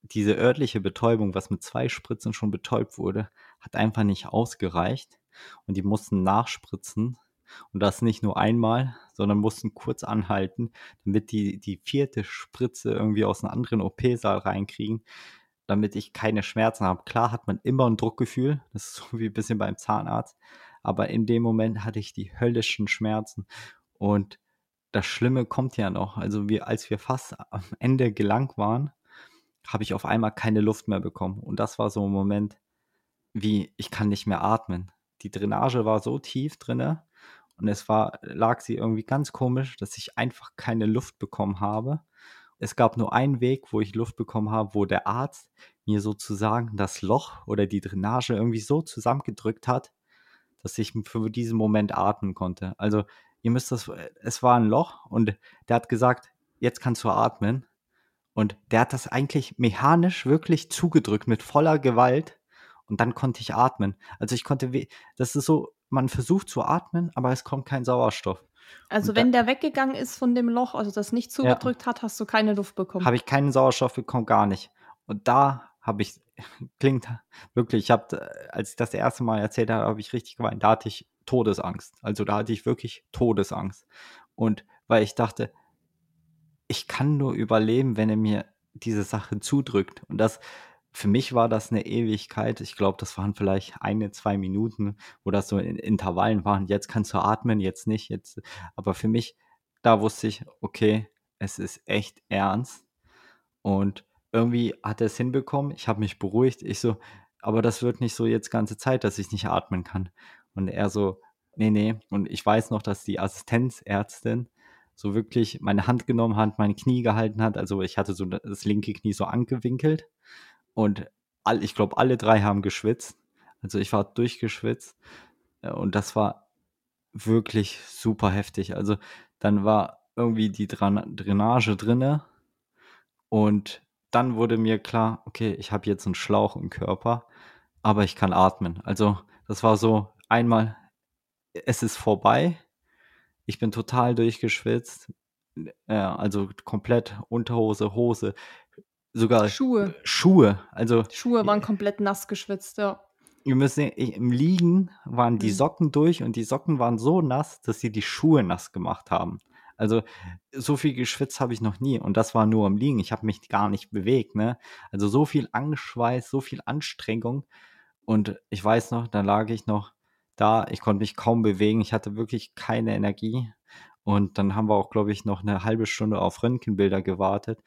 diese örtliche Betäubung, was mit zwei Spritzen schon betäubt wurde, hat einfach nicht ausgereicht und die mussten nachspritzen und das nicht nur einmal, sondern mussten kurz anhalten, damit die die vierte Spritze irgendwie aus einem anderen OP-Saal reinkriegen, damit ich keine Schmerzen habe. Klar hat man immer ein Druckgefühl, das ist so wie ein bisschen beim Zahnarzt, aber in dem Moment hatte ich die höllischen Schmerzen und das Schlimme kommt ja noch. Also wir, als wir fast am Ende gelangt waren, habe ich auf einmal keine Luft mehr bekommen. Und das war so ein Moment, wie ich kann nicht mehr atmen. Die Drainage war so tief drinne und es war, lag sie irgendwie ganz komisch, dass ich einfach keine Luft bekommen habe. Es gab nur einen Weg, wo ich Luft bekommen habe, wo der Arzt mir sozusagen das Loch oder die Drainage irgendwie so zusammengedrückt hat, dass ich für diesen Moment atmen konnte. Also ihr müsst das, es war ein Loch und der hat gesagt, jetzt kannst du atmen. Und der hat das eigentlich mechanisch wirklich zugedrückt mit voller Gewalt und dann konnte ich atmen. Also ich konnte, das ist so, man versucht zu atmen, aber es kommt kein Sauerstoff. Also und wenn der weggegangen ist von dem Loch, also das nicht zugedrückt ja, hat, hast du keine Luft bekommen. Habe ich keinen Sauerstoff bekommen, gar nicht. Und da habe ich, klingt wirklich, ich habe, als ich das erste Mal erzählt habe, habe ich richtig geweint. Da hatte ich Todesangst. Also da hatte ich wirklich Todesangst. Und weil ich dachte, ich kann nur überleben, wenn er mir diese Sache zudrückt. Und das, für mich war das eine Ewigkeit. Ich glaube, das waren vielleicht eine, zwei Minuten, wo das so in Intervallen waren. Jetzt kannst du atmen, jetzt nicht. Jetzt. Aber für mich, da wusste ich, okay, es ist echt ernst. Und irgendwie hat er es hinbekommen. Ich habe mich beruhigt. Ich so, aber das wird nicht so jetzt ganze Zeit, dass ich nicht atmen kann. Und er so, nee, nee. Und ich weiß noch, dass die Assistenzärztin so wirklich meine Hand genommen hat, meine Knie gehalten hat. Also ich hatte so das linke Knie so angewinkelt und all, ich glaube, alle drei haben geschwitzt. Also ich war durchgeschwitzt. Äh, und das war wirklich super heftig. Also dann war irgendwie die Drainage drinne. Und dann wurde mir klar, okay, ich habe jetzt einen Schlauch im Körper, aber ich kann atmen. Also das war so einmal, es ist vorbei. Ich bin total durchgeschwitzt. Äh, also komplett Unterhose, Hose, sogar Schuhe. Schuhe. Also Schuhe waren komplett nass geschwitzt, ja. Ihr müsst sehen, im Liegen waren die mhm. Socken durch und die Socken waren so nass, dass sie die Schuhe nass gemacht haben. Also so viel geschwitzt habe ich noch nie und das war nur im Liegen. Ich habe mich gar nicht bewegt, ne? Also so viel Angeschweiß, so viel Anstrengung und ich weiß noch, da lag ich noch da. Ich konnte mich kaum bewegen. Ich hatte wirklich keine Energie. Und dann haben wir auch, glaube ich, noch eine halbe Stunde auf Röntgenbilder gewartet.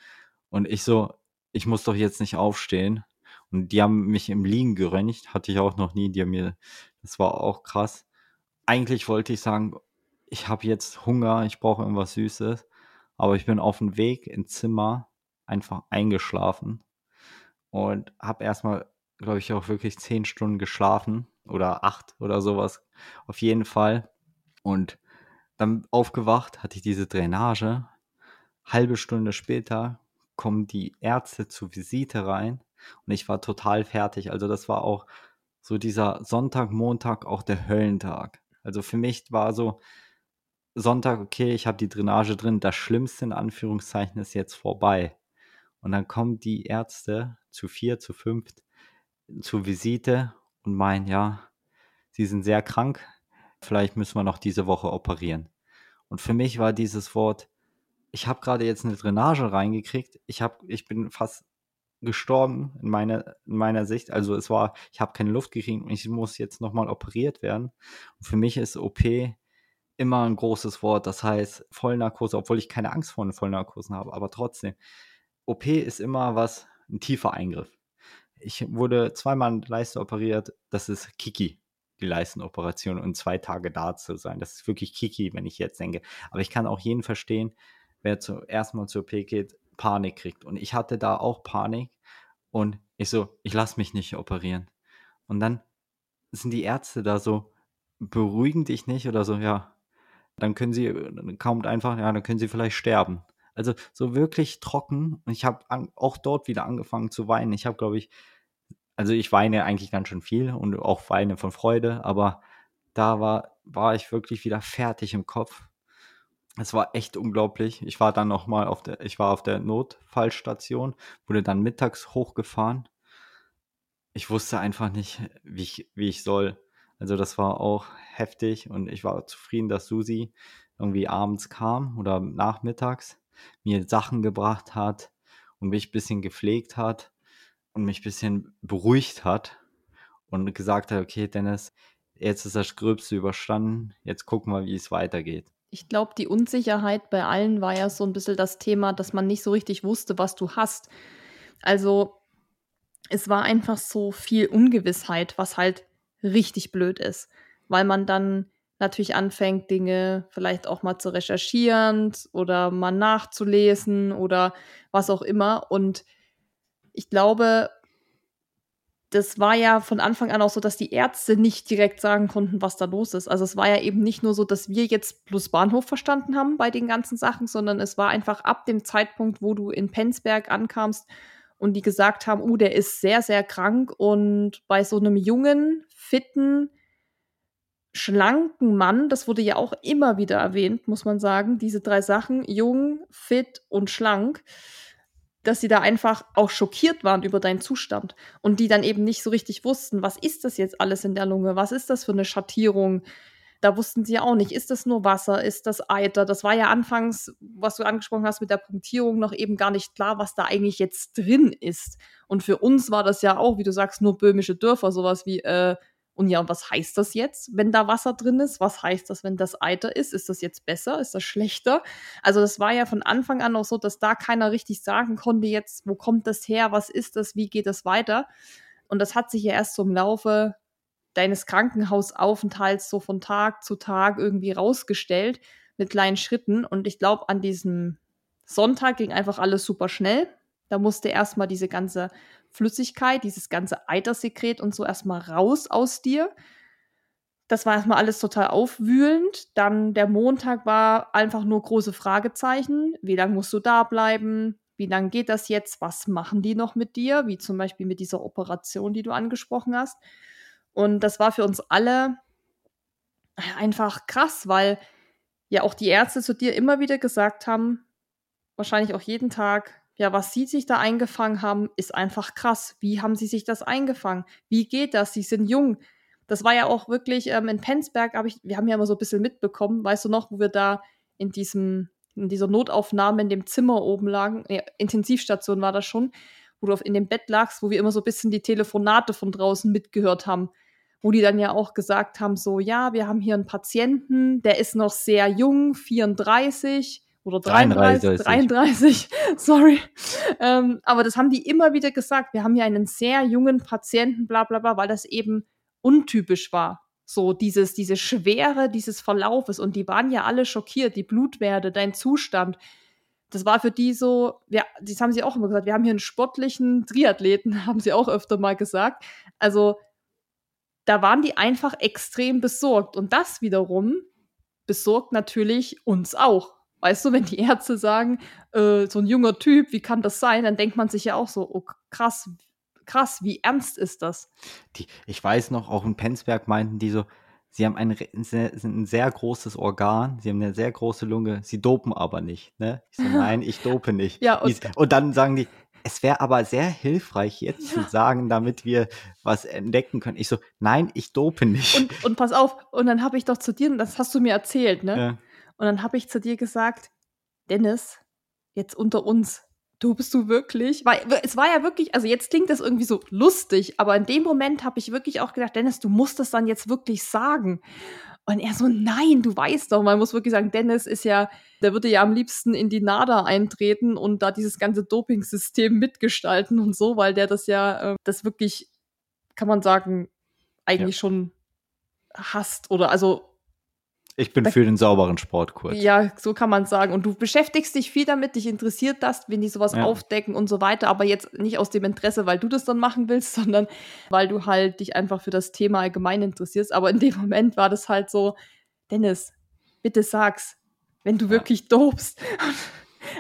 Und ich so, ich muss doch jetzt nicht aufstehen. Und die haben mich im Liegen geröntgt. Hatte ich auch noch nie. Die haben mir, das war auch krass. Eigentlich wollte ich sagen, ich habe jetzt Hunger, ich brauche irgendwas Süßes. Aber ich bin auf dem Weg ins Zimmer einfach eingeschlafen und habe erstmal, glaube ich, auch wirklich zehn Stunden geschlafen oder acht oder sowas. Auf jeden Fall. Und dann aufgewacht, hatte ich diese Drainage. Halbe Stunde später kommen die Ärzte zur Visite rein und ich war total fertig. Also das war auch so dieser Sonntag, Montag, auch der Höllentag. Also für mich war so Sonntag, okay, ich habe die Drainage drin, das Schlimmste in Anführungszeichen ist jetzt vorbei. Und dann kommen die Ärzte zu vier, zu fünft zur Visite und meinen, ja, sie sind sehr krank, vielleicht müssen wir noch diese Woche operieren. Und für mich war dieses Wort, ich habe gerade jetzt eine Drainage reingekriegt, ich, hab, ich bin fast gestorben in meiner, in meiner Sicht. Also es war, ich habe keine Luft gekriegt und ich muss jetzt nochmal operiert werden. Und für mich ist OP immer ein großes Wort. Das heißt Vollnarkose, obwohl ich keine Angst vor Vollnarkosen habe, aber trotzdem. OP ist immer was, ein tiefer Eingriff. Ich wurde zweimal der Leiste operiert. Das ist Kiki, die Leistenoperation und zwei Tage da zu sein. Das ist wirklich Kiki, wenn ich jetzt denke. Aber ich kann auch jeden verstehen, wer zuerst mal zur OP geht, Panik kriegt. Und ich hatte da auch Panik. Und ich so, ich lasse mich nicht operieren. Und dann sind die Ärzte da so, beruhigen dich nicht oder so, ja, dann können sie, dann kommt einfach, ja, dann können sie vielleicht sterben. Also so wirklich trocken. Und ich habe auch dort wieder angefangen zu weinen. Ich habe, glaube ich, also ich weine eigentlich ganz schön viel und auch weine von Freude, aber da war, war ich wirklich wieder fertig im Kopf. Es war echt unglaublich. Ich war dann noch mal auf der, ich war auf der Notfallstation, wurde dann mittags hochgefahren. Ich wusste einfach nicht, wie ich, wie ich soll. Also das war auch heftig und ich war zufrieden, dass Susi irgendwie abends kam oder nachmittags mir Sachen gebracht hat und mich ein bisschen gepflegt hat und mich ein bisschen beruhigt hat und gesagt hat, okay, Dennis, jetzt ist das Gröbste überstanden, jetzt gucken wir, wie es weitergeht. Ich glaube, die Unsicherheit bei allen war ja so ein bisschen das Thema, dass man nicht so richtig wusste, was du hast. Also es war einfach so viel Ungewissheit, was halt richtig blöd ist, weil man dann natürlich anfängt, Dinge vielleicht auch mal zu recherchieren oder mal nachzulesen oder was auch immer. Und ich glaube, das war ja von Anfang an auch so, dass die Ärzte nicht direkt sagen konnten, was da los ist. Also es war ja eben nicht nur so, dass wir jetzt plus Bahnhof verstanden haben bei den ganzen Sachen, sondern es war einfach ab dem Zeitpunkt, wo du in Penzberg ankamst und die gesagt haben, uh, der ist sehr, sehr krank und bei so einem jungen, fitten, schlanken Mann, das wurde ja auch immer wieder erwähnt, muss man sagen, diese drei Sachen, jung, fit und schlank, dass sie da einfach auch schockiert waren über deinen Zustand und die dann eben nicht so richtig wussten, was ist das jetzt alles in der Lunge, was ist das für eine Schattierung, da wussten sie ja auch nicht, ist das nur Wasser, ist das Eiter? Das war ja anfangs, was du angesprochen hast mit der Punktierung, noch eben gar nicht klar, was da eigentlich jetzt drin ist. Und für uns war das ja auch, wie du sagst, nur böhmische Dörfer, sowas wie, äh, und ja, und was heißt das jetzt, wenn da Wasser drin ist? Was heißt das, wenn das Eiter ist? Ist das jetzt besser? Ist das schlechter? Also das war ja von Anfang an auch so, dass da keiner richtig sagen konnte jetzt, wo kommt das her? Was ist das? Wie geht das weiter? Und das hat sich ja erst so im Laufe deines Krankenhausaufenthalts so von Tag zu Tag irgendwie rausgestellt mit kleinen Schritten. Und ich glaube, an diesem Sonntag ging einfach alles super schnell. Da musste erstmal diese ganze Flüssigkeit, dieses ganze Eitersekret und so erstmal raus aus dir. Das war erstmal alles total aufwühlend. Dann der Montag war einfach nur große Fragezeichen. Wie lange musst du da bleiben? Wie lange geht das jetzt? Was machen die noch mit dir? Wie zum Beispiel mit dieser Operation, die du angesprochen hast. Und das war für uns alle einfach krass, weil ja auch die Ärzte zu dir immer wieder gesagt haben, wahrscheinlich auch jeden Tag, ja, was sie sich da eingefangen haben, ist einfach krass. Wie haben sie sich das eingefangen? Wie geht das? Sie sind jung. Das war ja auch wirklich ähm, in Penzberg, habe ich, wir haben ja immer so ein bisschen mitbekommen, weißt du noch, wo wir da in diesem, in dieser Notaufnahme in dem Zimmer oben lagen, nee, Intensivstation war das schon, wo du in dem Bett lagst, wo wir immer so ein bisschen die Telefonate von draußen mitgehört haben, wo die dann ja auch gesagt haben, so, ja, wir haben hier einen Patienten, der ist noch sehr jung, 34 oder 33, 33, 33 sorry. Ähm, aber das haben die immer wieder gesagt. Wir haben hier einen sehr jungen Patienten, bla bla bla, weil das eben untypisch war. So dieses, diese Schwere dieses Verlaufes. Und die waren ja alle schockiert, die Blutwerte, dein Zustand. Das war für die so, ja, das haben sie auch immer gesagt, wir haben hier einen sportlichen Triathleten, haben sie auch öfter mal gesagt. Also da waren die einfach extrem besorgt. Und das wiederum besorgt natürlich uns auch. Weißt du, wenn die Ärzte sagen, äh, so ein junger Typ, wie kann das sein? Dann denkt man sich ja auch so, oh krass, krass, wie ernst ist das? Die, ich weiß noch, auch in Penzberg meinten die so, sie haben ein, sehr, ein sehr großes Organ, sie haben eine sehr große Lunge, sie dopen aber nicht. Ne? Ich so, nein, ich dope nicht. ja, und, und dann sagen die, es wäre aber sehr hilfreich, jetzt ja. zu sagen, damit wir was entdecken können. Ich so, nein, ich dope nicht. Und, und pass auf, und dann habe ich doch zu dir, das hast du mir erzählt, ne? Ja. Und dann habe ich zu dir gesagt, Dennis, jetzt unter uns, dopest du wirklich? Weil es war ja wirklich, also jetzt klingt das irgendwie so lustig, aber in dem Moment habe ich wirklich auch gedacht, Dennis, du musst das dann jetzt wirklich sagen. Und er so, nein, du weißt doch, man muss wirklich sagen, Dennis ist ja, der würde ja am liebsten in die NADA eintreten und da dieses ganze Doping-System mitgestalten und so, weil der das ja, äh, das wirklich, kann man sagen, eigentlich ja. schon hasst oder also ich bin für den sauberen Sport kurz. Ja, so kann man sagen. Und du beschäftigst dich viel damit, dich interessiert das, wenn die sowas ja. aufdecken und so weiter, aber jetzt nicht aus dem Interesse, weil du das dann machen willst, sondern weil du halt dich einfach für das Thema allgemein interessierst. Aber in dem Moment war das halt so, Dennis, bitte sag's, wenn du ja. wirklich dopst.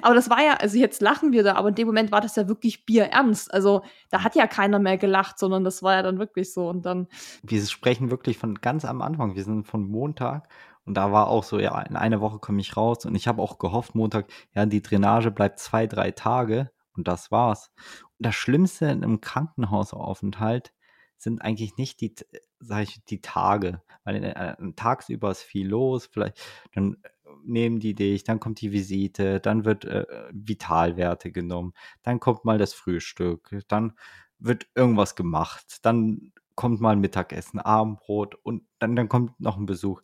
Aber das war ja, also jetzt lachen wir da, aber in dem Moment war das ja wirklich bierernst. Also da hat ja keiner mehr gelacht, sondern das war ja dann wirklich so. Und dann. Wir sprechen wirklich von ganz am Anfang. Wir sind von Montag und da war auch so, ja, in einer Woche komme ich raus. Und ich habe auch gehofft, Montag, ja, die Drainage bleibt zwei, drei Tage. Und das war's. Und das Schlimmste in einem Krankenhausaufenthalt sind eigentlich nicht die, sag ich, die Tage. Weil äh, tagsüber ist viel los. Vielleicht, dann nehmen die dich, dann kommt die Visite, dann wird äh, Vitalwerte genommen, dann kommt mal das Frühstück, dann wird irgendwas gemacht, dann kommt mal Mittagessen, Abendbrot und dann, dann kommt noch ein Besuch.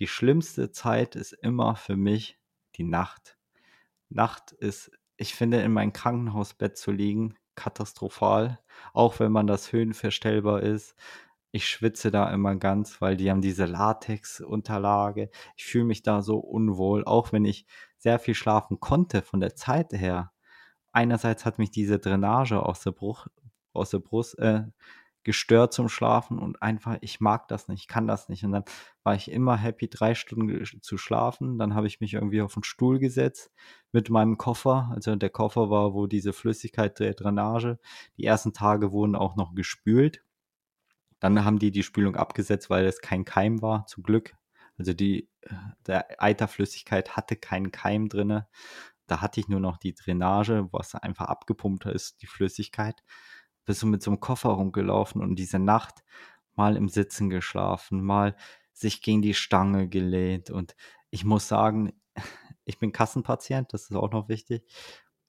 Die schlimmste Zeit ist immer für mich die Nacht. Nacht ist, ich finde, in meinem Krankenhausbett zu liegen, katastrophal, auch wenn man das höhenverstellbar ist ich schwitze da immer ganz, weil die haben diese Latex-Unterlage. Ich fühle mich da so unwohl, auch wenn ich sehr viel schlafen konnte von der Zeit her. Einerseits hat mich diese Drainage aus der, Bruch, aus der Brust äh, gestört zum Schlafen und einfach, ich mag das nicht, ich kann das nicht. Und dann war ich immer happy, drei Stunden zu schlafen. Dann habe ich mich irgendwie auf den Stuhl gesetzt mit meinem Koffer. Also der Koffer war, wo diese Flüssigkeit der Drainage. Die ersten Tage wurden auch noch gespült dann haben die die Spülung abgesetzt, weil es kein Keim war, zum Glück. Also die äh, der Eiterflüssigkeit hatte keinen Keim drinne. Da hatte ich nur noch die Drainage, was einfach abgepumpt ist, die Flüssigkeit. Bist du mit so einem Koffer rumgelaufen und diese Nacht mal im Sitzen geschlafen, mal sich gegen die Stange gelehnt. Und ich muss sagen, ich bin Kassenpatient, das ist auch noch wichtig.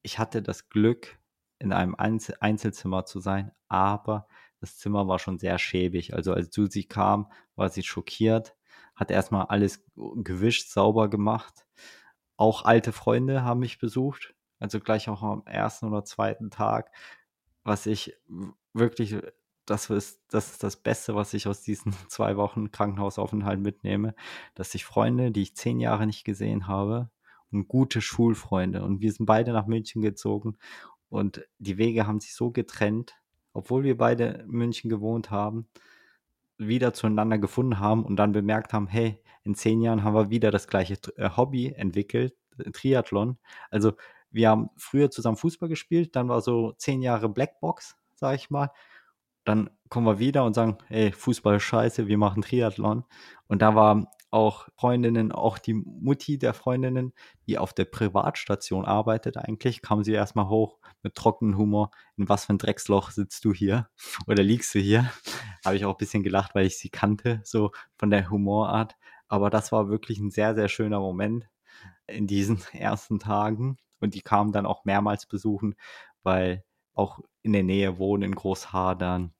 Ich hatte das Glück, in einem Einzelzimmer zu sein, aber das Zimmer war schon sehr schäbig. Also als Susi kam, war sie schockiert, hat erstmal alles gewischt, sauber gemacht. Auch alte Freunde haben mich besucht, also gleich auch am ersten oder zweiten Tag, was ich wirklich, das ist, das ist das Beste, was ich aus diesen zwei Wochen Krankenhausaufenthalt mitnehme, dass ich Freunde, die ich zehn Jahre nicht gesehen habe, und gute Schulfreunde. Und wir sind beide nach München gezogen und die Wege haben sich so getrennt, obwohl wir beide in München gewohnt haben, wieder zueinander gefunden haben und dann bemerkt haben, hey, in zehn Jahren haben wir wieder das gleiche äh, Hobby entwickelt, äh, Triathlon. Also wir haben früher zusammen Fußball gespielt, dann war so zehn Jahre Blackbox, sag ich mal. Dann kommen wir wieder und sagen, hey, Fußball ist scheiße, wir machen Triathlon. Und da war auch Freundinnen, auch die Mutti der Freundinnen, die auf der Privatstation arbeitet eigentlich, kam sie erstmal hoch mit trockenem Humor. In was für ein Drecksloch sitzt du hier oder liegst du hier? Habe ich auch ein bisschen gelacht, weil ich sie kannte, so von der Humorart. Aber das war wirklich ein sehr, sehr schöner Moment in diesen ersten Tagen. Und die kamen dann auch mehrmals besuchen, weil auch in der Nähe wohnen in Großhadern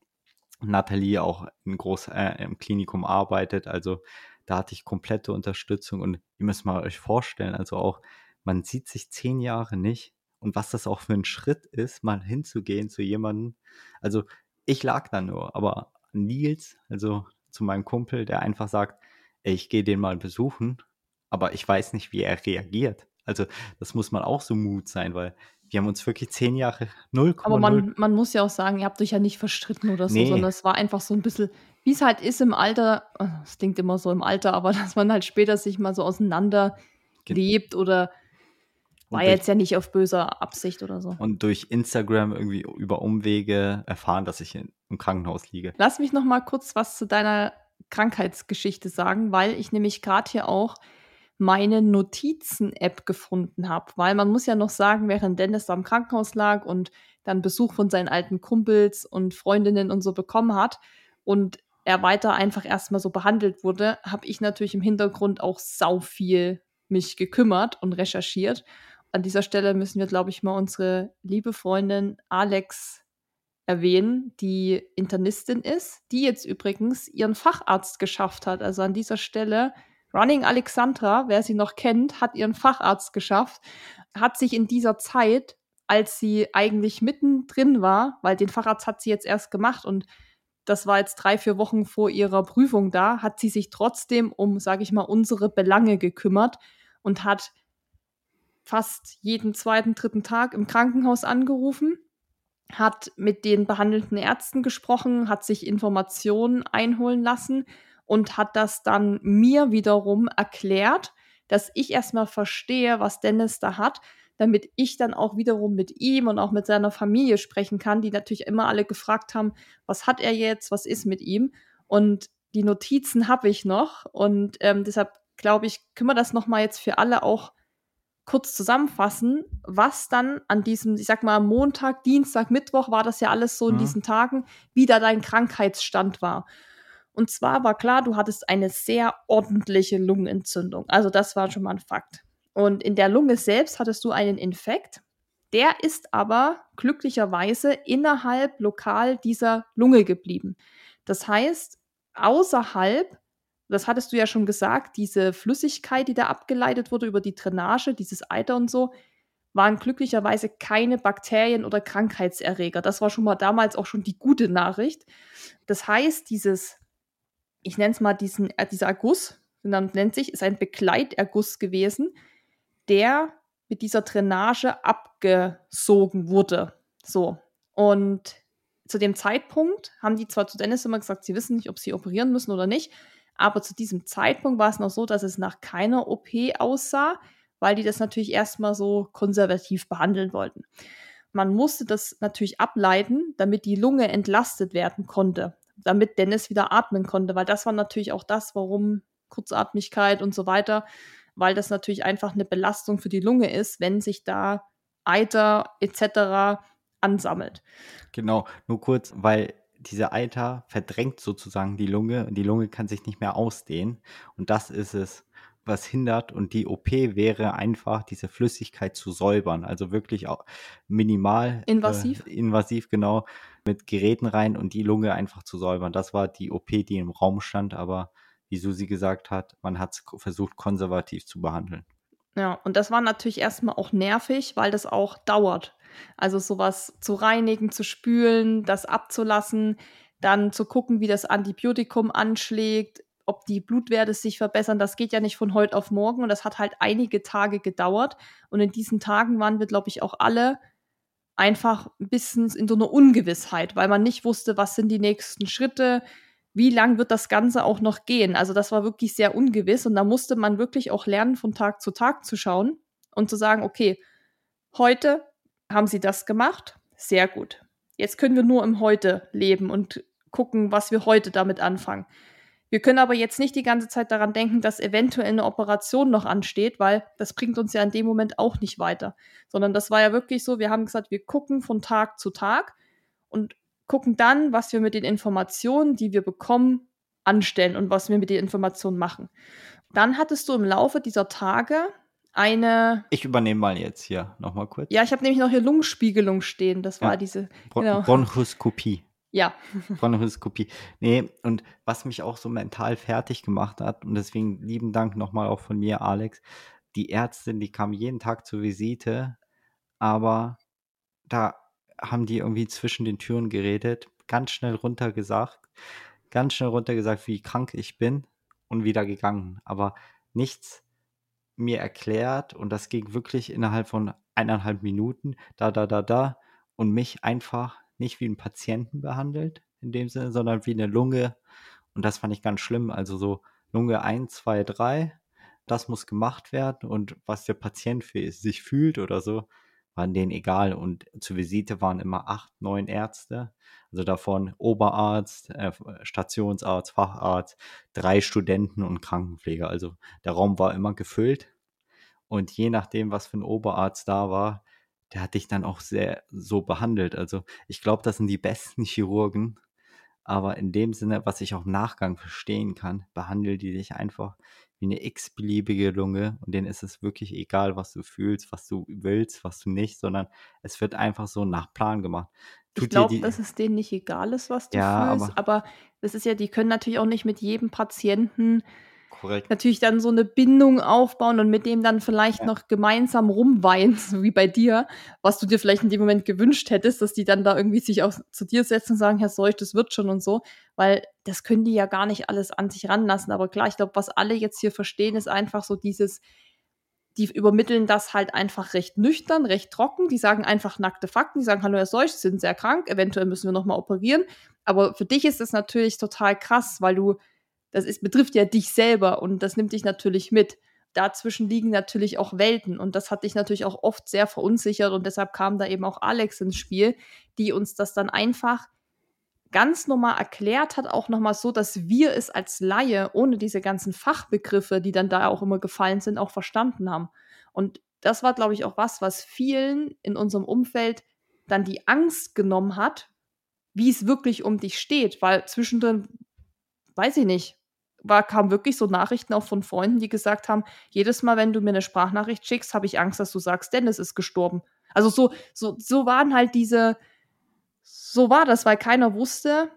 Nathalie auch in groß, äh, im Klinikum arbeitet. Also da hatte ich komplette Unterstützung und ihr müsst mal euch vorstellen, also auch, man sieht sich zehn Jahre nicht und was das auch für ein Schritt ist, mal hinzugehen zu jemandem. Also ich lag da nur, aber Nils, also zu meinem Kumpel, der einfach sagt, ey, ich gehe den mal besuchen, aber ich weiß nicht, wie er reagiert. Also das muss man auch so Mut sein, weil wir haben uns wirklich zehn Jahre 0, Aber man, man muss ja auch sagen, ihr habt euch ja nicht verstritten oder so, Nee. sondern es war einfach so ein bisschen, wie es halt ist im Alter, äh, es klingt immer so im Alter, aber dass man halt später sich mal so auseinander Ge- lebt oder war durch- jetzt ja nicht auf böser Absicht oder so. und durch Instagram irgendwie über Umwege erfahren, dass ich in, im Krankenhaus liege. Lass mich noch mal kurz was zu deiner Krankheitsgeschichte sagen, weil ich nämlich gerade hier auch meine Notizen-App gefunden habe. Weil man muss ja noch sagen, während Dennis da im Krankenhaus lag und dann Besuch von seinen alten Kumpels und Freundinnen und so bekommen hat und er weiter einfach erstmal so behandelt wurde, habe ich natürlich im Hintergrund auch sau viel mich gekümmert und recherchiert. An dieser Stelle müssen wir, glaube ich, mal unsere liebe Freundin Alex erwähnen, die Internistin ist, die jetzt übrigens ihren Facharzt geschafft hat. Also an dieser Stelle, Running Alexandra, wer sie noch kennt, hat ihren Facharzt geschafft, hat sich in dieser Zeit, als sie eigentlich mittendrin war, weil den Facharzt hat sie jetzt erst gemacht und das war jetzt drei, vier Wochen vor ihrer Prüfung da, hat sie sich trotzdem um, sage ich mal, unsere Belange gekümmert und hat fast jeden zweiten, dritten Tag im Krankenhaus angerufen hat mit den behandelnden Ärzten gesprochen, hat sich Informationen einholen lassen und hat das dann mir wiederum erklärt, dass ich erstmal verstehe, was Dennis da hat, damit ich dann auch wiederum mit ihm und auch mit seiner Familie sprechen kann, die natürlich immer alle gefragt haben, was hat er jetzt, was ist mit ihm und die Notizen habe ich noch und ähm, deshalb glaube ich, können wir das nochmal jetzt für alle auch kurz zusammenfassen, was dann an diesem, ich sag mal, Montag, Dienstag, Mittwoch war das ja alles so in Mhm. diesen Tagen, wie da dein Krankheitsstand war. Und zwar war klar, du hattest eine sehr ordentliche Lungenentzündung. Also das war schon mal ein Fakt. Und in der Lunge selbst hattest du einen Infekt. Der ist aber glücklicherweise innerhalb lokal dieser Lunge geblieben. Das heißt, außerhalb das hattest du ja schon gesagt, diese Flüssigkeit, die da abgeleitet wurde über die Drainage, dieses Eiter und so, waren glücklicherweise keine Bakterien oder Krankheitserreger. Das war schon mal damals auch schon die gute Nachricht. Das heißt, dieses, ich nenne es mal diesen, äh, dieser Erguss, dann nennt sich, ist ein Begleiterguss gewesen, der mit dieser Drainage abgesogen wurde. So. Und zu dem Zeitpunkt haben die zwar zu Dennis immer gesagt, sie wissen nicht, ob sie operieren müssen oder nicht, aber zu diesem Zeitpunkt war es noch so, dass es nach keiner OP aussah, weil die das natürlich erstmal so konservativ behandeln wollten. Man musste das natürlich ableiten, damit die Lunge entlastet werden konnte, damit Dennis wieder atmen konnte, weil das war natürlich auch das, warum Kurzatmigkeit und so weiter, weil das natürlich einfach eine Belastung für die Lunge ist, wenn sich da Eiter etc. ansammelt. Genau, nur kurz, weil dieser Eiter verdrängt sozusagen die Lunge und die Lunge kann sich nicht mehr ausdehnen. Und das ist es, was hindert. Und die OP wäre einfach, diese Flüssigkeit zu säubern. Also wirklich auch minimal. Invasiv? Äh, invasiv, genau. Mit Geräten rein und die Lunge einfach zu säubern. Das war die OP, die im Raum stand. Aber wie Susi gesagt hat, man hat es versucht, konservativ zu behandeln. Ja, und das war natürlich erstmal auch nervig, weil das auch dauert. Also sowas zu reinigen, zu spülen, das abzulassen, dann zu gucken, wie das Antibiotikum anschlägt, ob die Blutwerte sich verbessern. Das geht ja nicht von heute auf morgen und das hat halt einige Tage gedauert. Und in diesen Tagen waren wir, glaube ich, auch alle einfach ein bisschen in so einer Ungewissheit, weil man nicht wusste, was sind die nächsten Schritte, wie lang wird das Ganze auch noch gehen. Also das war wirklich sehr ungewiss und da musste man wirklich auch lernen, von Tag zu Tag zu schauen und zu sagen, okay, heute haben sie das gemacht, sehr gut. Jetzt können wir nur im Heute leben und gucken, was wir heute damit anfangen. Wir können aber jetzt nicht die ganze Zeit daran denken, dass eventuell eine Operation noch ansteht, weil das bringt uns ja in dem Moment auch nicht weiter. Sondern das war ja wirklich so, wir haben gesagt, wir gucken von Tag zu Tag und gucken dann, was wir mit den Informationen, die wir bekommen, anstellen und was wir mit den Informationen machen. Dann hattest du im Laufe dieser Tage eine. Ich übernehme mal jetzt hier nochmal kurz. Ja, ich habe nämlich noch hier Lungenspiegelung stehen. Das war Ja. diese. Bron genau. Bronchoskopie. Ja. Bronchoskopie. Nee, und was mich auch so mental fertig gemacht hat, und deswegen lieben Dank nochmal auch von mir, Alex, die Ärztin, die kam jeden Tag zur Visite, aber da haben die irgendwie zwischen den Türen geredet, ganz schnell runtergesagt, ganz schnell runtergesagt, wie krank ich bin und wieder gegangen. Aber nichts mir erklärt und das ging wirklich innerhalb von eineinhalb Minuten, da, da, da, da und mich einfach nicht wie einen Patienten behandelt in dem Sinne, sondern wie eine Lunge und das fand ich ganz schlimm. Also so Lunge 1, 2, 3, das muss gemacht werden und was der Patient für sich fühlt oder so, waren denen egal. Und zur Visite waren immer acht, neun Ärzte. Also davon Oberarzt, äh, Stationsarzt, Facharzt, drei Studenten und Krankenpfleger. Also der Raum war immer gefüllt. Und je nachdem, was für ein Oberarzt da war, der hat dich dann auch sehr so behandelt. Also ich glaube, das sind die besten Chirurgen. Aber in dem Sinne, was ich auch im Nachgang verstehen kann, behandeln die dich einfach wie eine x-beliebige Lunge und denen ist es wirklich egal, was du fühlst, was du willst, was du nicht, sondern es wird einfach so nach Plan gemacht. Tut ich glaube, dass es denen nicht egal ist, was du ja, fühlst, aber, aber das ist ja, die können natürlich auch nicht mit jedem Patienten Korrekt. natürlich dann so eine Bindung aufbauen und mit dem dann vielleicht ja. noch gemeinsam rumweinen, so wie bei dir, was du dir vielleicht in dem Moment gewünscht hättest, dass die dann da irgendwie sich auch zu dir setzen und sagen, Herr Seuch, das wird schon und so, weil das können die ja gar nicht alles an sich ranlassen. Aber klar, ich glaube, was alle jetzt hier verstehen, ist einfach so dieses, die übermitteln das halt einfach recht nüchtern, recht trocken. Die sagen einfach nackte Fakten. Die sagen, hallo Herr Seuch, Sie sind sehr krank, eventuell müssen wir nochmal operieren. Aber für dich ist das natürlich total krass, weil du das ist, betrifft ja dich selber und das nimmt dich natürlich mit. Dazwischen liegen natürlich auch Welten und das hat dich natürlich auch oft sehr verunsichert und deshalb kam da eben auch Alex ins Spiel, die uns das dann einfach ganz normal erklärt hat, auch nochmal so, dass wir es als Laie ohne diese ganzen Fachbegriffe, die dann da auch immer gefallen sind, auch verstanden haben. Und das war, glaube ich, auch was, was vielen in unserem Umfeld dann die Angst genommen hat, wie es wirklich um dich steht, weil zwischendrin, weiß ich nicht, war, kam wirklich so Nachrichten auch von Freunden, die gesagt haben, jedes Mal, wenn du mir eine Sprachnachricht schickst, habe ich Angst, dass du sagst, Dennis ist gestorben. Also so, so, so waren halt diese, so war das, weil keiner wusste,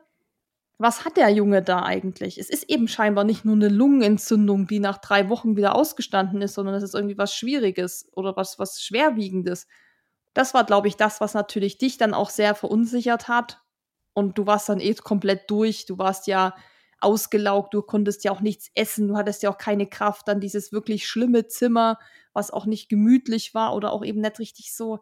was hat der Junge da eigentlich? Es ist eben scheinbar nicht nur eine Lungenentzündung, die nach drei Wochen wieder ausgestanden ist, sondern es ist irgendwie was Schwieriges oder was, was Schwerwiegendes. Das war, glaube ich, das, was natürlich dich dann auch sehr verunsichert hat. Und du warst dann eh komplett durch. Du warst ja ausgelaugt, du konntest ja auch nichts essen, du hattest ja auch keine Kraft, dann dieses wirklich schlimme Zimmer, was auch nicht gemütlich war oder auch eben nicht richtig so,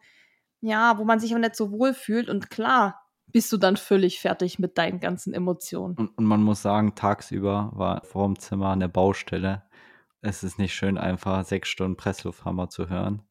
ja, wo man sich auch nicht so wohl fühlt und klar, bist du dann völlig fertig mit deinen ganzen Emotionen. Und, und man muss sagen, tagsüber war vor dem Zimmer eine Baustelle. Es ist nicht schön, einfach sechs Stunden Presslufthammer zu hören.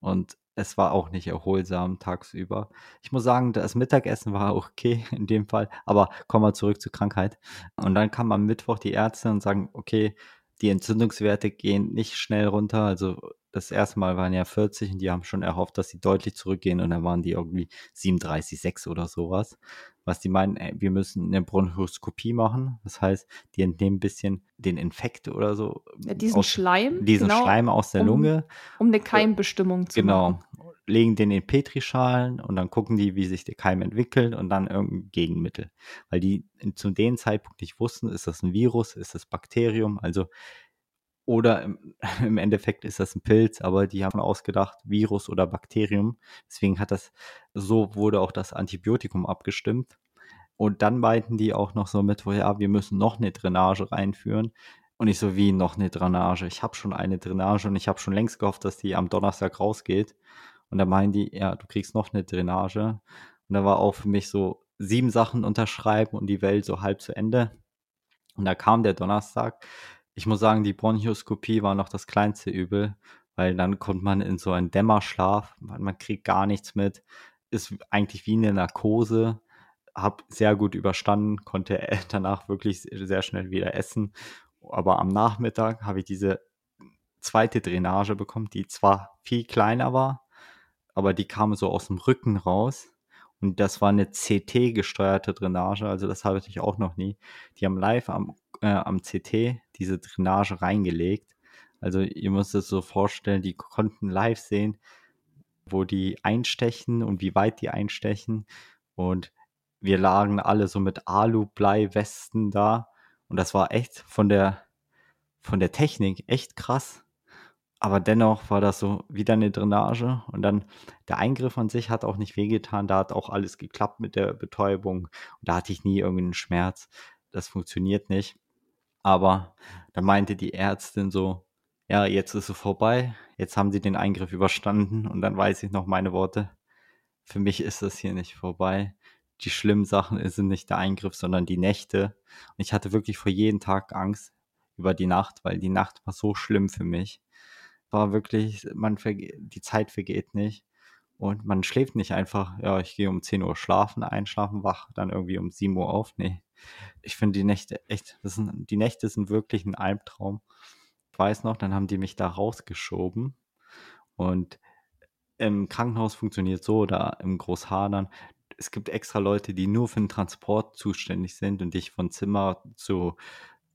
Und es war auch nicht erholsam tagsüber. Ich muss sagen, das Mittagessen war okay in dem Fall, aber kommen wir zurück zur Krankheit. Und dann kam am Mittwoch die Ärzte und sagen, okay, die Entzündungswerte gehen nicht schnell runter. Also das erste Mal waren ja 40 und die haben schon erhofft, dass sie deutlich zurückgehen und dann waren die irgendwie 37,6 oder sowas was die meinen, ey, wir müssen eine Bronchoskopie machen. Das heißt, die entnehmen ein bisschen den Infekt oder so. Ja, diesen aus, Schleim. Diesen genau, Schleim aus der um, Lunge. Um eine Keimbestimmung zu genau. machen. Genau. Legen den in Petrischalen und dann gucken die, wie sich der Keim entwickelt und dann irgendein Gegenmittel. Weil die zu dem Zeitpunkt nicht wussten, ist das ein Virus, ist das Bakterium, also oder im, Endeffekt ist das ein Pilz, aber die haben ausgedacht, Virus oder Bakterium. Deswegen hat das, so wurde auch das Antibiotikum abgestimmt. Und dann meinten die auch noch so mit, ja, wir müssen noch eine Drainage reinführen. Und ich so, wie noch eine Drainage? Ich habe schon eine Drainage und ich habe schon längst gehofft, dass die am Donnerstag rausgeht. Und da meinen die, ja, du kriegst noch eine Drainage. Und da war auch für mich so sieben Sachen unterschreiben und die Welt so halb zu Ende. Und da kam der Donnerstag. Ich muss sagen, die Bronchoskopie war noch das kleinste Übel, weil dann kommt man in so einen Dämmerschlaf, man kriegt gar nichts mit, ist eigentlich wie eine Narkose, hab sehr gut überstanden, konnte danach wirklich sehr schnell wieder essen, aber am Nachmittag habe ich diese zweite Drainage bekommen, die zwar viel kleiner war, aber die kam so aus dem Rücken raus und das war eine CT-gesteuerte Drainage, also das habe ich auch noch nie. Die haben live am äh, am CT diese Drainage reingelegt. Also ihr müsst es so vorstellen, die konnten live sehen, wo die einstechen und wie weit die einstechen und wir lagen alle so mit Alu-Blei-Westen da und das war echt von der, von der Technik echt krass. Aber dennoch war das so wieder eine Drainage und dann der Eingriff an sich hat auch nicht wehgetan. Da hat auch alles geklappt mit der Betäubung und da hatte ich nie irgendeinen Schmerz. Das funktioniert nicht. Aber dann meinte die Ärztin so, ja, jetzt ist es vorbei. Jetzt haben sie den Eingriff überstanden und dann weiß ich noch meine Worte. Für mich ist das hier nicht vorbei die schlimmen Sachen sind nicht der Eingriff, sondern die Nächte. Und ich hatte wirklich vor jeden Tag Angst über die Nacht, weil die Nacht war so schlimm für mich. War wirklich, man die Zeit vergeht nicht. Und man schläft nicht einfach, ja, ich gehe um 10 Uhr schlafen, einschlafen, wach dann irgendwie um 7 Uhr auf. Nee. Ich finde die Nächte echt, sind, die Nächte sind wirklich ein Albtraum. Ich weiß noch, dann haben die mich da rausgeschoben. Und im Krankenhaus funktioniert so, oder im Großhadern, es gibt extra Leute, die nur für den Transport zuständig sind und dich von Zimmer zu,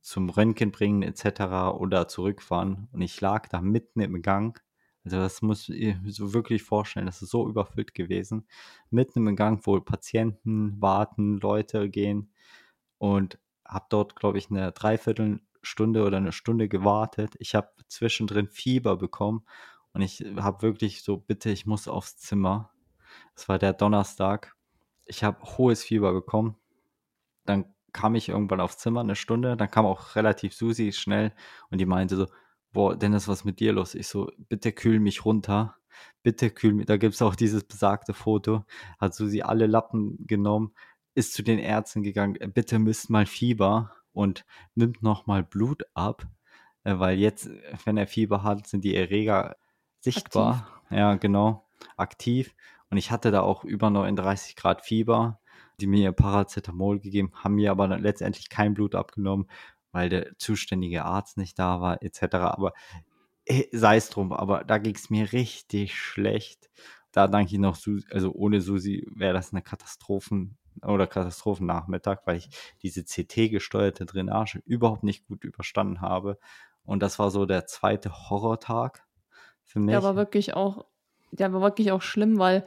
zum Röntgen bringen etc. oder zurückfahren. Und ich lag da mitten im Gang. Also das muss ich so wirklich vorstellen. Das ist so überfüllt gewesen. Mitten im Gang, wo Patienten warten, Leute gehen. Und habe dort, glaube ich, eine Dreiviertelstunde oder eine Stunde gewartet. Ich habe zwischendrin Fieber bekommen. Und ich habe wirklich so, bitte, ich muss aufs Zimmer. Es war der Donnerstag ich habe hohes Fieber bekommen. Dann kam ich irgendwann aufs Zimmer, eine Stunde. Dann kam auch relativ Susi schnell und die meinte so, boah, Dennis, was ist mit dir los? Ich so, bitte kühl mich runter. Bitte kühl mich. Da gibt es auch dieses besagte Foto. Hat Susi alle Lappen genommen, ist zu den Ärzten gegangen. Bitte misst mal Fieber und nimmt nochmal Blut ab. Äh, weil jetzt, wenn er Fieber hat, sind die Erreger sichtbar. Aktiv. Ja, genau. Aktiv. Und ich hatte da auch über 39 Grad Fieber, die mir Paracetamol gegeben, haben mir aber letztendlich kein Blut abgenommen, weil der zuständige Arzt nicht da war, etc. Aber äh, sei es drum, aber da ging es mir richtig schlecht. Da danke ich noch, Susi, also ohne Susi wäre das eine Katastrophen- oder Katastrophennachmittag, weil ich diese CT-gesteuerte Drainage überhaupt nicht gut überstanden habe. Und das war so der zweite Horrortag für mich. Der war wirklich auch der war wirklich auch schlimm, weil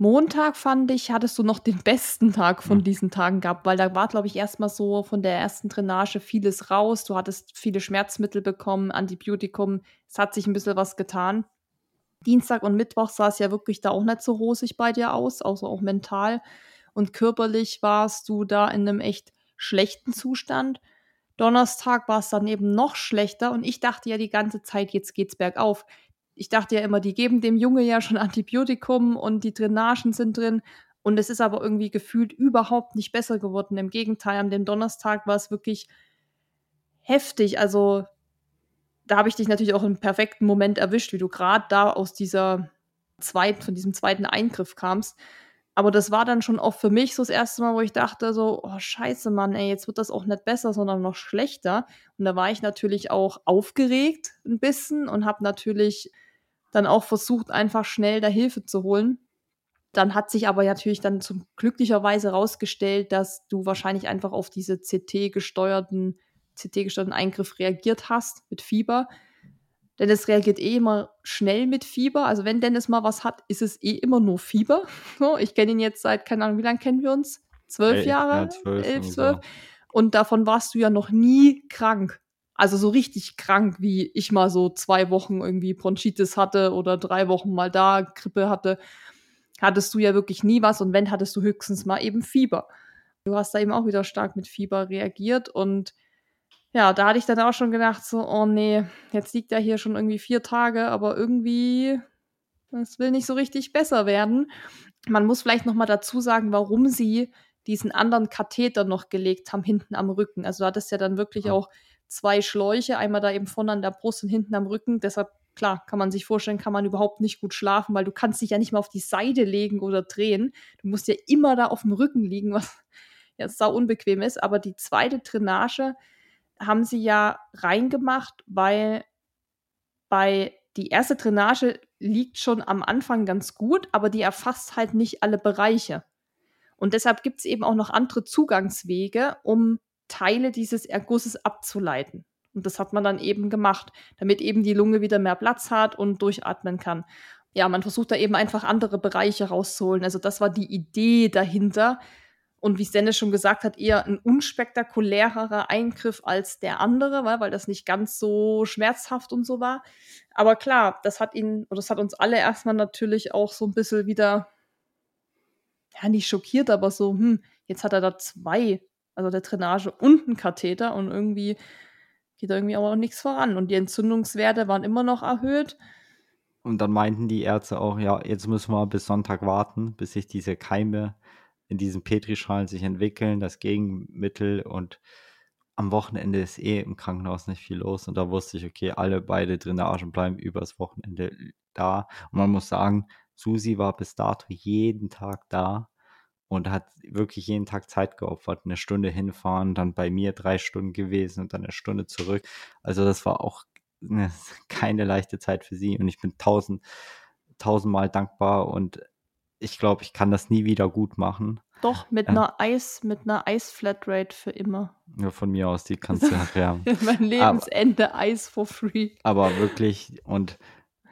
Montag fand ich, hattest du noch den besten Tag von diesen Tagen gehabt, weil da war, glaube ich, erstmal so von der ersten Drainage vieles raus. Du hattest viele Schmerzmittel bekommen, Antibiotikum. Es hat sich ein bisschen was getan. Dienstag und Mittwoch sah es ja wirklich da auch nicht so rosig bei dir aus, außer auch mental. Und körperlich warst du da in einem echt schlechten Zustand. Donnerstag war es dann eben noch schlechter und ich dachte ja die ganze Zeit, jetzt geht's bergauf ich dachte ja immer, die geben dem Junge ja schon Antibiotikum und die Drainagen sind drin. Und es ist aber irgendwie gefühlt überhaupt nicht besser geworden. Im Gegenteil, an dem Donnerstag war es wirklich heftig. Also da habe ich dich natürlich auch im perfekten Moment erwischt, wie du gerade da aus dieser zweiten, von diesem zweiten Eingriff kamst. Aber das war dann schon auch für mich so das erste Mal, wo ich dachte so, oh scheiße, Mann, ey, jetzt wird das auch nicht besser, sondern noch schlechter. Und da war ich natürlich auch aufgeregt ein bisschen und habe natürlich dann auch versucht, einfach schnell da Hilfe zu holen. Dann hat sich aber natürlich dann zum glücklicherweise herausgestellt, dass du wahrscheinlich einfach auf diese CT-gesteuerten, CT-gesteuerten Eingriff reagiert hast mit Fieber. Denn es reagiert eh immer schnell mit Fieber. Also wenn Dennis mal was hat, ist es eh immer nur Fieber. Ich kenne ihn jetzt seit, keine Ahnung, wie lange kennen wir uns? Zwölf Jahre? Ja, zwölf, elf, zwölf. Und davon warst du ja noch nie krank. Also so richtig krank, wie ich mal so zwei Wochen irgendwie Bronchitis hatte oder drei Wochen mal da Grippe hatte, hattest du ja wirklich nie was und wenn, hattest du höchstens mal eben Fieber. Du hast da eben auch wieder stark mit Fieber reagiert und ja, da hatte ich dann auch schon gedacht, so, oh nee, jetzt liegt er hier schon irgendwie vier Tage, aber irgendwie, es will nicht so richtig besser werden. Man muss vielleicht noch mal dazu sagen, warum sie diesen anderen Katheter noch gelegt haben hinten am Rücken. Also du hattest ja dann wirklich auch zwei Schläuche, einmal da eben vorne an der Brust und hinten am Rücken. Deshalb, klar, kann man sich vorstellen, kann man überhaupt nicht gut schlafen, weil du kannst dich ja nicht mal auf die Seite legen oder drehen. Du musst ja immer da auf dem Rücken liegen, was ja sau unbequem ist. Aber die zweite Drainage haben sie ja reingemacht, weil bei die erste Drainage liegt schon am Anfang ganz gut, aber die erfasst halt nicht alle Bereiche. Und deshalb gibt es eben auch noch andere Zugangswege, um Teile dieses Ergusses abzuleiten. Und das hat man dann eben gemacht, damit eben die Lunge wieder mehr Platz hat und durchatmen kann. ja, man versucht da eben einfach andere Bereiche rauszuholen. Also das war die Idee dahinter. Und wie Dennis schon gesagt hat, eher ein unspektakulärerer Eingriff als der andere, weil, weil das nicht ganz so schmerzhaft und so war. Aber klar, das hat ihn, oder das hat uns alle erstmal natürlich auch so ein bisschen wieder, ja, nicht schockiert, aber so, hm, jetzt hat er da zwei, also der Drainage und ein Katheter und irgendwie geht da irgendwie auch nichts voran. Und die Entzündungswerte waren immer noch erhöht. Und dann meinten die Ärzte auch, ja, jetzt müssen wir bis Sonntag warten, bis sich diese Keime in diesen Petrischalen sich entwickeln, das Gegenmittel und am Wochenende ist eh im Krankenhaus nicht viel los und da wusste ich, okay, alle beide Drainagen bleiben übers Wochenende da. Und man muss sagen, Susi war bis dato jeden Tag da und hat wirklich jeden Tag Zeit geopfert. Eine Stunde hinfahren, dann bei mir drei Stunden gewesen und dann eine Stunde zurück. Also das war auch eine, keine leichte Zeit für sie und ich bin tausend, tausendmal dankbar und ich glaube, ich kann das nie wieder gut machen. Doch, mit Äh. einer Eis, mit einer Eis-Flatrate für immer. Ja, von mir aus, die kannst du haben. mein Lebensende Eis for free. Aber wirklich, und,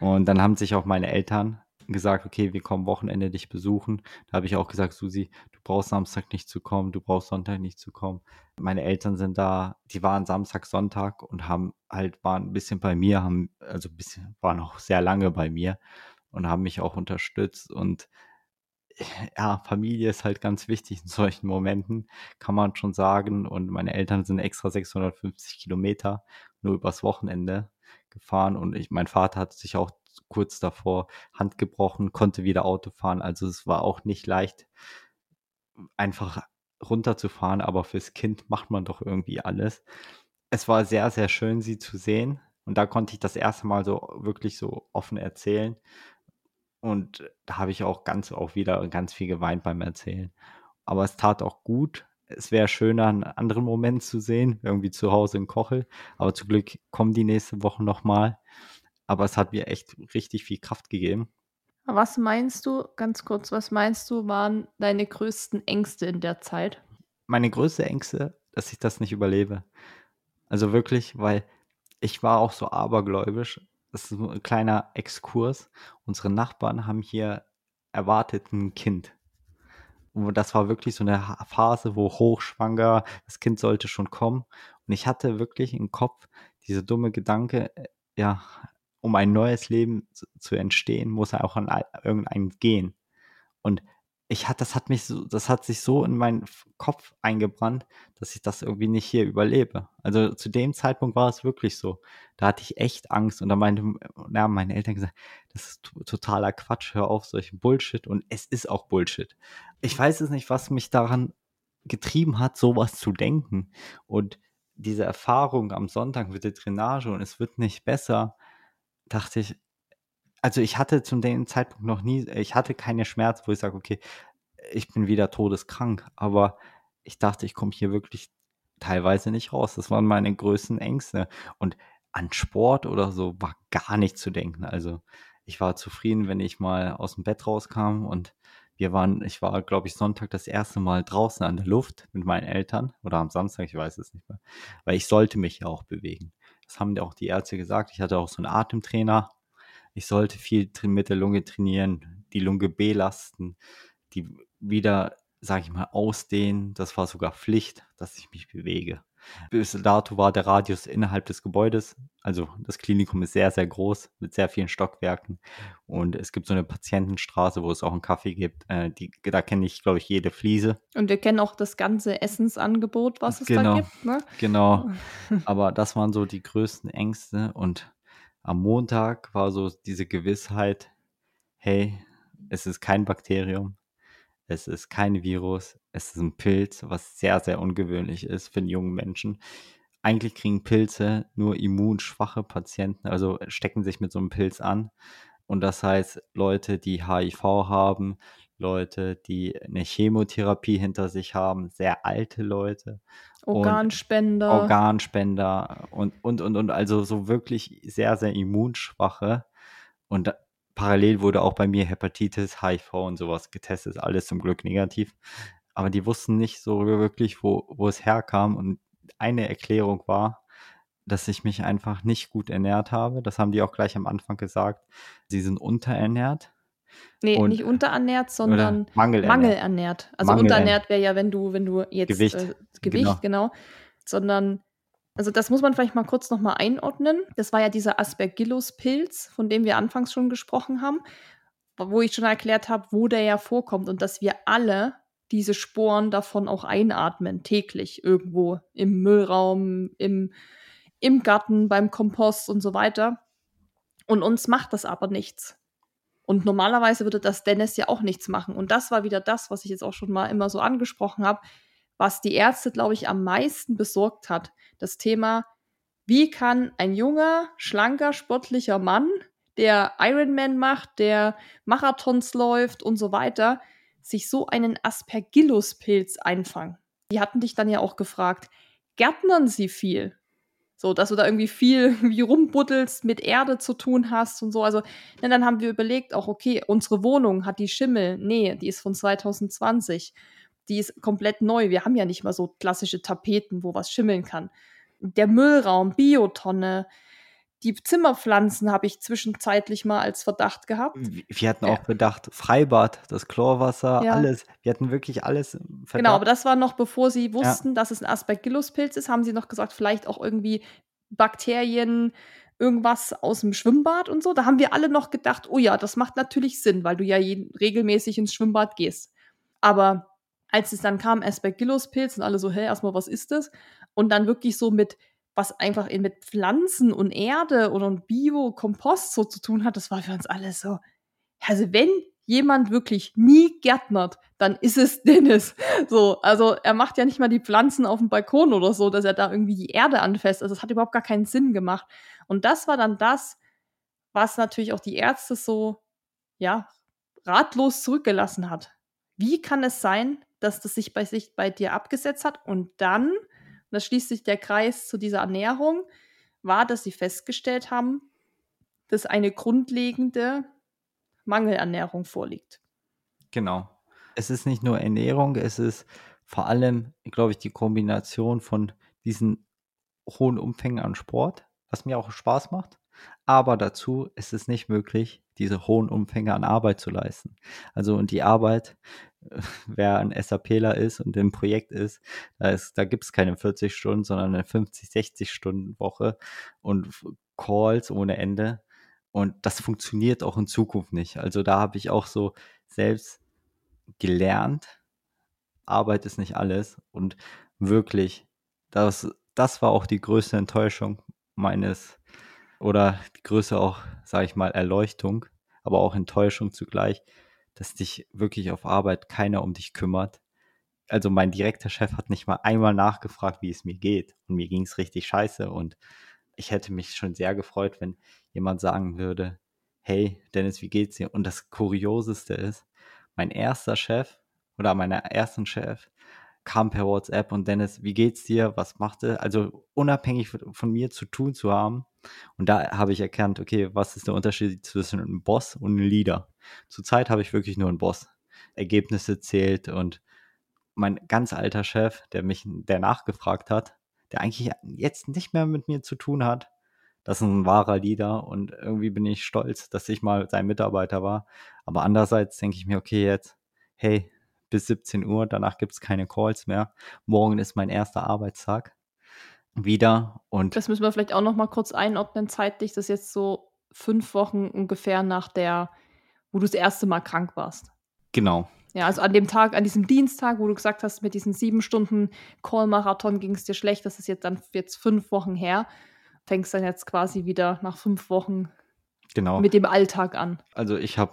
und dann haben sich auch meine Eltern gesagt, okay, wir kommen Wochenende dich besuchen. Da habe ich auch gesagt, Susi, du brauchst Samstag nicht zu kommen, du brauchst Sonntag nicht zu kommen. Meine Eltern sind da, die waren Samstag, Sonntag und haben halt, waren ein bisschen bei mir, haben, also ein bisschen, waren auch sehr lange bei mir und haben mich auch unterstützt und ja, Familie ist halt ganz wichtig in solchen Momenten, kann man schon sagen. Und meine Eltern sind extra 650 Kilometer nur übers Wochenende gefahren. Und ich, mein Vater hat sich auch kurz davor Hand gebrochen, konnte wieder Auto fahren. Also es war auch nicht leicht, einfach runterzufahren. Aber fürs Kind macht man doch irgendwie alles. Es war sehr, sehr schön, sie zu sehen. Und da konnte ich das erste Mal so wirklich so offen erzählen. Und da habe ich auch ganz auch wieder ganz viel geweint beim Erzählen. Aber es tat auch gut. Es wäre schöner, einen anderen Moment zu sehen, irgendwie zu Hause in Kochel. Aber zum Glück kommen die nächste Woche nochmal. Aber es hat mir echt richtig viel Kraft gegeben. Was meinst du, ganz kurz, was meinst du, waren deine größten Ängste in der Zeit? Meine größte Ängste, dass ich das nicht überlebe. Also wirklich, weil ich war auch so abergläubisch. Das ist ein kleiner Exkurs. Unsere Nachbarn haben hier erwartet ein Kind. Und das war wirklich so eine Phase, wo hochschwanger, das Kind sollte schon kommen. Und ich hatte wirklich im Kopf diese dumme Gedanke, ja, um ein neues Leben zu, zu entstehen, muss er auch an irgendeinen gehen. Und ich hat, das hat mich so, das hat sich so in meinen Kopf eingebrannt, dass ich das irgendwie nicht hier überlebe. Also zu dem Zeitpunkt war es wirklich so. Da hatte ich echt Angst und da meinte, na, meine Eltern gesagt, das ist totaler Quatsch, hör auf solchen Bullshit und es ist auch Bullshit. Ich weiß es nicht, was mich daran getrieben hat, sowas zu denken und diese Erfahrung am Sonntag mit der Drainage und es wird nicht besser, dachte ich, also ich hatte zu dem Zeitpunkt noch nie, ich hatte keine Schmerz, wo ich sage, okay, ich bin wieder todeskrank, aber ich dachte, ich komme hier wirklich teilweise nicht raus. Das waren meine größten Ängste. Und an Sport oder so war gar nicht zu denken. Also ich war zufrieden, wenn ich mal aus dem Bett rauskam und wir waren, ich war, glaube ich, Sonntag das erste Mal draußen an der Luft mit meinen Eltern oder am Samstag, ich weiß es nicht mehr, weil ich sollte mich ja auch bewegen. Das haben auch die Ärzte gesagt. Ich hatte auch so einen Atemtrainer ich sollte viel mit der Lunge trainieren, die Lunge belasten, die wieder, sage ich mal, ausdehnen. Das war sogar Pflicht, dass ich mich bewege. Bis dato war der Radius innerhalb des Gebäudes, also das Klinikum ist sehr, sehr groß mit sehr vielen Stockwerken und es gibt so eine Patientenstraße, wo es auch einen Kaffee gibt. Äh, die, da kenne ich, glaube ich, jede Fliese. Und wir kennen auch das ganze Essensangebot, was es genau, da gibt. Ne? Genau, aber das waren so die größten Ängste und am Montag war so diese Gewissheit, hey, es ist kein Bakterium, es ist kein Virus, es ist ein Pilz, was sehr, sehr ungewöhnlich ist für einen jungen Menschen. Eigentlich kriegen Pilze nur immunschwache Patienten, also stecken sich mit so einem Pilz an. Und das heißt, Leute, die HIV haben, Leute, die eine Chemotherapie hinter sich haben, sehr alte Leute. Organspender. Und Organspender und, und, und, und, also so wirklich sehr, sehr immunschwache. Und da, parallel wurde auch bei mir Hepatitis, HIV und sowas getestet, alles zum Glück negativ. Aber die wussten nicht so wirklich, wo, wo es herkam. Und eine Erklärung war, dass ich mich einfach nicht gut ernährt habe. Das haben die auch gleich am Anfang gesagt. Sie sind unterernährt. Nee, Und- nicht unterernährt, sondern mangelernährt. mangelernährt. Also Mangelernährt. unterernährt wäre ja, wenn du, wenn du jetzt Gewicht. Äh, Gewicht, genau. Sondern, also das muss man vielleicht mal kurz nochmal einordnen. Das war ja dieser Aspergillus-Pilz, von dem wir anfangs schon gesprochen haben, wo ich schon erklärt habe, wo der ja vorkommt und dass wir alle diese Sporen davon auch einatmen, täglich irgendwo im Müllraum, im, im Garten, beim Kompost und so weiter. Und uns macht das aber nichts. Und normalerweise würde das Dennis ja auch nichts machen. Und das war wieder das, was ich jetzt auch schon mal immer so angesprochen habe, was die Ärzte, glaube ich, am meisten besorgt hat. Das Thema, wie kann ein junger, schlanker, sportlicher Mann, der Ironman macht, der Marathons läuft und so weiter, sich so einen Aspergillus-Pilz einfangen? Die hatten dich dann ja auch gefragt, gärtnern sie viel? So, dass du da irgendwie viel wie rumbuddelst, mit Erde zu tun hast und so. Also, ne, dann haben wir überlegt, auch, okay, unsere Wohnung hat die Schimmel. Nee, die ist von 2020. Die ist komplett neu. Wir haben ja nicht mal so klassische Tapeten, wo was schimmeln kann. Der Müllraum, Biotonne, die Zimmerpflanzen habe ich zwischenzeitlich mal als Verdacht gehabt. Wir hatten Ja. auch bedacht, Freibad, das Chlorwasser, Ja. alles. Wir hatten wirklich alles Verdacht. Genau, aber das war noch bevor sie wussten, dass es ein Aspergillus-Pilz ist, haben sie noch gesagt, vielleicht auch irgendwie Bakterien, irgendwas aus dem Schwimmbad und so. Da haben wir alle noch gedacht, oh ja, das macht natürlich Sinn, weil du ja jeden, regelmäßig ins Schwimmbad gehst. Aber als es dann kam, Aspergillus-Pilz und alle so, hä, erstmal, was ist das? Und dann wirklich so mit, was einfach in, mit Pflanzen und Erde oder Bio-Kompost so zu tun hat, das war für uns alle so, also wenn jemand wirklich nie gärtnert, dann ist es Dennis. So, also er macht ja nicht mal die Pflanzen auf dem Balkon oder so, dass er da irgendwie die Erde anfasst. Also es hat überhaupt gar keinen Sinn gemacht. Und das war dann das, was natürlich auch die Ärzte so, ja, ratlos zurückgelassen hat. Wie kann es sein, dass das sich bei sich bei dir abgesetzt hat und dann, und das schließt sich der Kreis zu dieser Ernährung, war, dass sie festgestellt haben, dass eine grundlegende Mangelernährung vorliegt. Genau. Es ist nicht nur Ernährung, es ist vor allem, glaube ich, die Kombination von diesen hohen Umfängen an Sport, was mir auch Spaß macht. Aber dazu ist es nicht möglich, diese hohen Umfänge an Arbeit zu leisten. Also und die Arbeit, wer ein SAPler ist und im Projekt ist, da, ist, da gibt es keine 40 Stunden, sondern eine 50, 60 Stunden Woche und Calls ohne Ende. Und das funktioniert auch in Zukunft nicht. Also da habe ich auch so selbst gelernt, Arbeit ist nicht alles. Und wirklich, das, das war auch die größte Enttäuschung meines, oder die größte auch, sage ich mal, Erleuchtung, aber auch Enttäuschung zugleich, dass dich wirklich auf Arbeit keiner um dich kümmert. Also mein direkter Chef hat nicht mal einmal nachgefragt, wie es mir geht. Und mir ging es richtig scheiße. Und ich hätte mich schon sehr gefreut, wenn jemand sagen würde, hey Dennis, wie geht's dir? Und das Kurioseste ist, mein erster Chef oder meiner ersten Chef kam per WhatsApp und Dennis, wie geht's dir? Was macht er? Also unabhängig von mir zu tun zu haben. Und da habe ich erkannt, okay, was ist der Unterschied zwischen einem Boss und einem Leader? Zurzeit habe ich wirklich nur einen Boss. Ergebnisse zählt und mein ganz alter Chef, der mich, der nachgefragt hat, der eigentlich jetzt nicht mehr mit mir zu tun hat, das ist ein wahrer Leader und irgendwie bin ich stolz, dass ich mal sein Mitarbeiter war. Aber andererseits denke ich mir, okay, jetzt, hey, bis 17 Uhr, danach gibt es keine Calls mehr. Morgen ist mein erster Arbeitstag wieder und Das müssen wir vielleicht auch noch mal kurz einordnen zeitlich. Das ist jetzt so fünf Wochen ungefähr nach der, wo du das erste Mal krank warst. genau, Ja, also an dem Tag, an diesem Dienstag, wo du gesagt hast, mit diesen sieben Stunden Call-Marathon ging es dir schlecht, das ist jetzt dann jetzt fünf Wochen her, fängst dann jetzt quasi wieder nach fünf Wochen genau. mit dem Alltag an. Also ich habe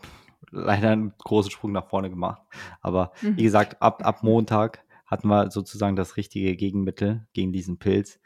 leider einen großen Sprung nach vorne gemacht. Aber Mhm. wie gesagt, ab, ab Montag hatten wir sozusagen das richtige Gegenmittel gegen diesen Pilz.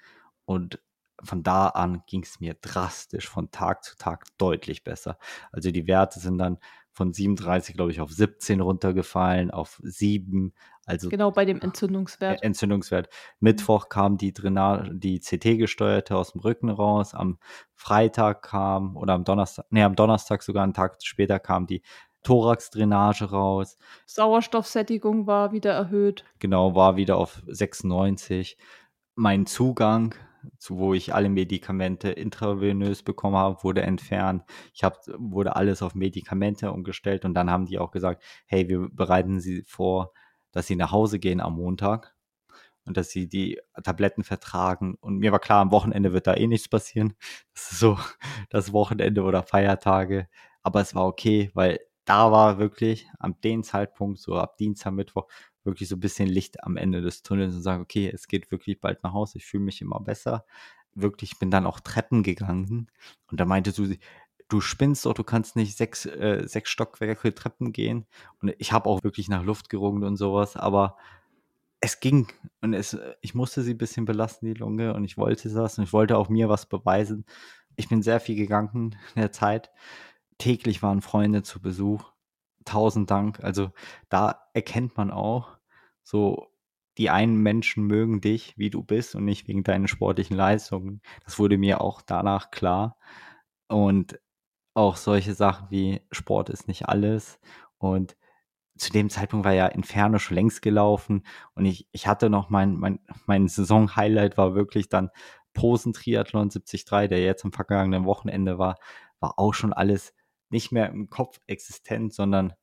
Und von da an ging es mir drastisch von Tag zu Tag deutlich besser. Also die Werte sind dann von 37, glaube ich, auf 17 runtergefallen, auf 7. Also Genau bei dem Entzündungswert. Entzündungswert. Mittwoch kam die Drainage, die CT-gesteuerte aus dem Rücken raus. Am Freitag kam, oder am Donnerstag, nee, am Donnerstag sogar einen Tag später kam die Thorax-Drainage raus. Sauerstoffsättigung war wieder erhöht. Genau, war wieder auf 96. Mein Zugang zu, wo ich alle Medikamente intravenös bekommen habe, wurde entfernt. Ich hab, wurde alles auf Medikamente umgestellt und dann haben die auch gesagt, hey, wir bereiten sie vor, dass sie nach Hause gehen am Montag und dass sie die Tabletten vertragen. Und mir war klar, am Wochenende wird da eh nichts passieren. Das ist so das Wochenende oder Feiertage. Aber es war okay, weil da war wirklich am den Zeitpunkt, so ab Dienstag, Mittwoch, wirklich so ein bisschen Licht am Ende des Tunnels und sagen, okay, es geht wirklich bald nach Hause, ich fühle mich immer besser. Wirklich, bin dann auch Treppen gegangen und da meinte Susi, du spinnst doch, du kannst nicht sechs, äh, sechs Stockwerke Treppen gehen. Und ich habe auch wirklich nach Luft gerungen und sowas, aber es ging und es, ich musste sie ein bisschen belasten, die Lunge, und ich wollte das und ich wollte auch mir was beweisen. Ich bin sehr viel gegangen in der Zeit. Täglich waren Freunde zu Besuch. Tausend Dank. Also da erkennt man auch, so die einen Menschen mögen dich, wie du bist und nicht wegen deinen sportlichen Leistungen. Das wurde mir auch danach klar. Und auch solche Sachen wie Sport ist nicht alles. Und zu dem Zeitpunkt war ja Inferno schon längst gelaufen und ich, ich hatte noch mein, mein, mein Saison-Highlight war wirklich dann Posen-Triathlon 73, der jetzt am vergangenen Wochenende war, war auch schon alles nicht mehr im Kopf existent, sondern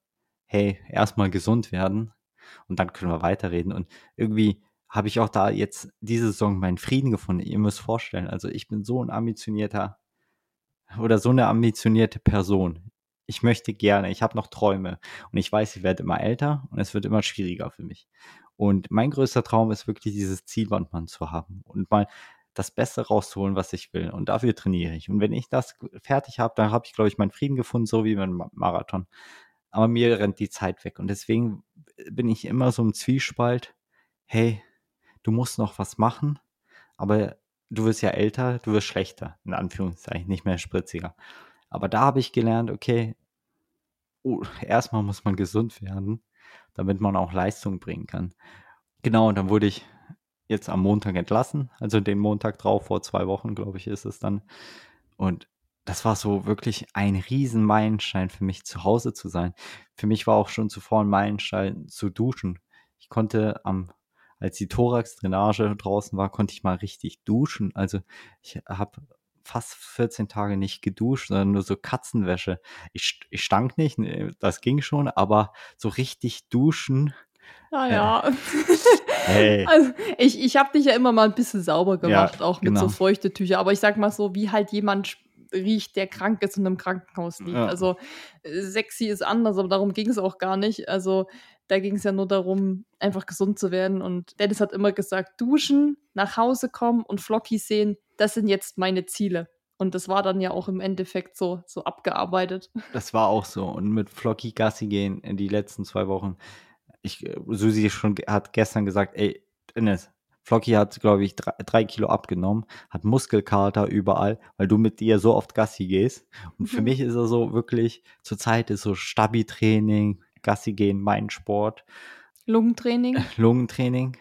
hey, erstmal gesund werden und dann können wir weiterreden. Und irgendwie habe ich auch da jetzt diese Saison meinen Frieden gefunden. Ihr müsst vorstellen, also ich bin so ein ambitionierter oder so eine ambitionierte Person. Ich möchte gerne, ich habe noch Träume und ich weiß, ich werde immer älter und es wird immer schwieriger für mich. Und mein größter Traum ist wirklich dieses Zielwandmann zu haben und mal das Beste rauszuholen, was ich will. Und dafür trainiere ich. Und wenn ich das fertig habe, dann habe ich, glaube ich, meinen Frieden gefunden, so wie beim Marathon. Aber mir rennt die Zeit weg. Und deswegen bin ich immer so im Zwiespalt. Hey, du musst noch was machen, aber du wirst ja älter, du wirst schlechter, in Anführungszeichen, nicht mehr spritziger. Aber da habe ich gelernt, okay, oh, erstmal muss man gesund werden, damit man auch Leistung bringen kann. Genau, und dann wurde ich jetzt am Montag entlassen, also den Montag drauf, vor zwei Wochen, glaube ich, ist es dann. Und das war so wirklich ein riesen Meilenstein für mich, zu Hause zu sein. Für mich war auch schon zuvor ein Meilenstein zu duschen. Ich konnte am, als die Thorax-Drainage draußen war, konnte ich mal richtig duschen. Also ich habe fast 14 Tage nicht geduscht, sondern nur so Katzenwäsche. Ich, ich stank nicht, das ging schon, aber so richtig duschen. Naja. Äh, hey. Also ich, ich habe dich ja immer mal ein bisschen sauber gemacht, ja, auch mit genau. so feuchte Tücher. Aber ich sag mal so, wie halt jemand riecht, der krank ist und im Krankenhaus liegt. Ja. Also sexy ist anders, aber darum ging es auch gar nicht. Also da ging es ja nur darum, einfach gesund zu werden. Und Dennis hat immer gesagt, duschen, nach Hause kommen und Flocky sehen, das sind jetzt meine Ziele. Und das war dann ja auch im Endeffekt so, so abgearbeitet. Das war auch so. Und mit Flocky Gassi gehen in die letzten zwei Wochen. Ich, äh, Susi schon hat gestern gesagt, ey, Dennis, Flocky hat, glaube ich, drei, drei, Kilo abgenommen, hat Muskelkater überall, weil du mit ihr so oft Gassi gehst. Und für mhm. mich ist er so wirklich, zurzeit ist so Stabi-Training, Gassi gehen, mein Sport. Lungentraining. Lungentraining.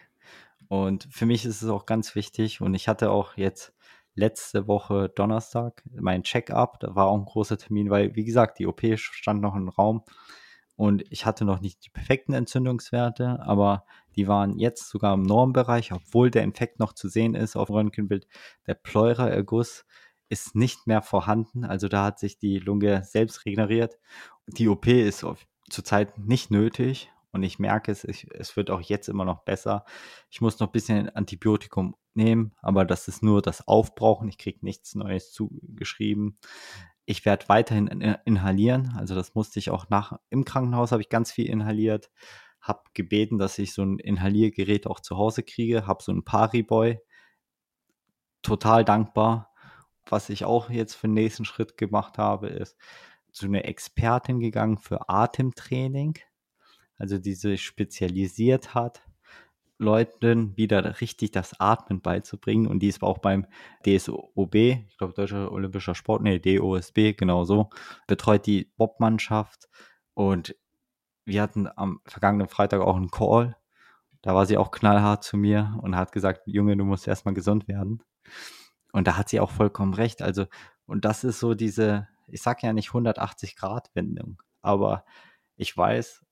Und für mich ist es auch ganz wichtig. Und ich hatte auch jetzt letzte Woche Donnerstag mein Check-up. Da war auch ein großer Termin, weil, wie gesagt, die OP stand noch im Raum. Und ich hatte noch nicht die perfekten Entzündungswerte, aber die waren jetzt sogar im Normbereich, obwohl der Infekt noch zu sehen ist auf Röntgenbild. Der Pleuraerguss ist nicht mehr vorhanden, also da hat sich die Lunge selbst regeneriert. Die OP ist zurzeit nicht nötig und ich merke es, ich, es wird auch jetzt immer noch besser. Ich muss noch ein bisschen Antibiotikum nehmen, aber das ist nur das Aufbrauchen. Ich kriege nichts Neues zugeschrieben. Ich werde weiterhin inhalieren, also das musste ich auch nach. Im Krankenhaus habe ich ganz viel inhaliert habe gebeten, dass ich so ein Inhaliergerät auch zu Hause kriege, habe so ein Pariboy. Total dankbar. Was ich auch jetzt für den nächsten Schritt gemacht habe, ist zu einer Expertin gegangen für Atemtraining, also die sich spezialisiert hat, Leuten wieder richtig das Atmen beizubringen. Und die ist auch beim DSOB, ich glaube Deutscher Olympischer Sport, nee, DOSB, genau so, betreut die Bobmannschaft. Und wir hatten am vergangenen Freitag auch einen Call. Da war sie auch knallhart zu mir und hat gesagt, Junge, du musst erstmal gesund werden. Und da hat sie auch vollkommen recht. Also, und das ist so diese, ich sag ja nicht 180 Grad Wendung, aber ich weiß,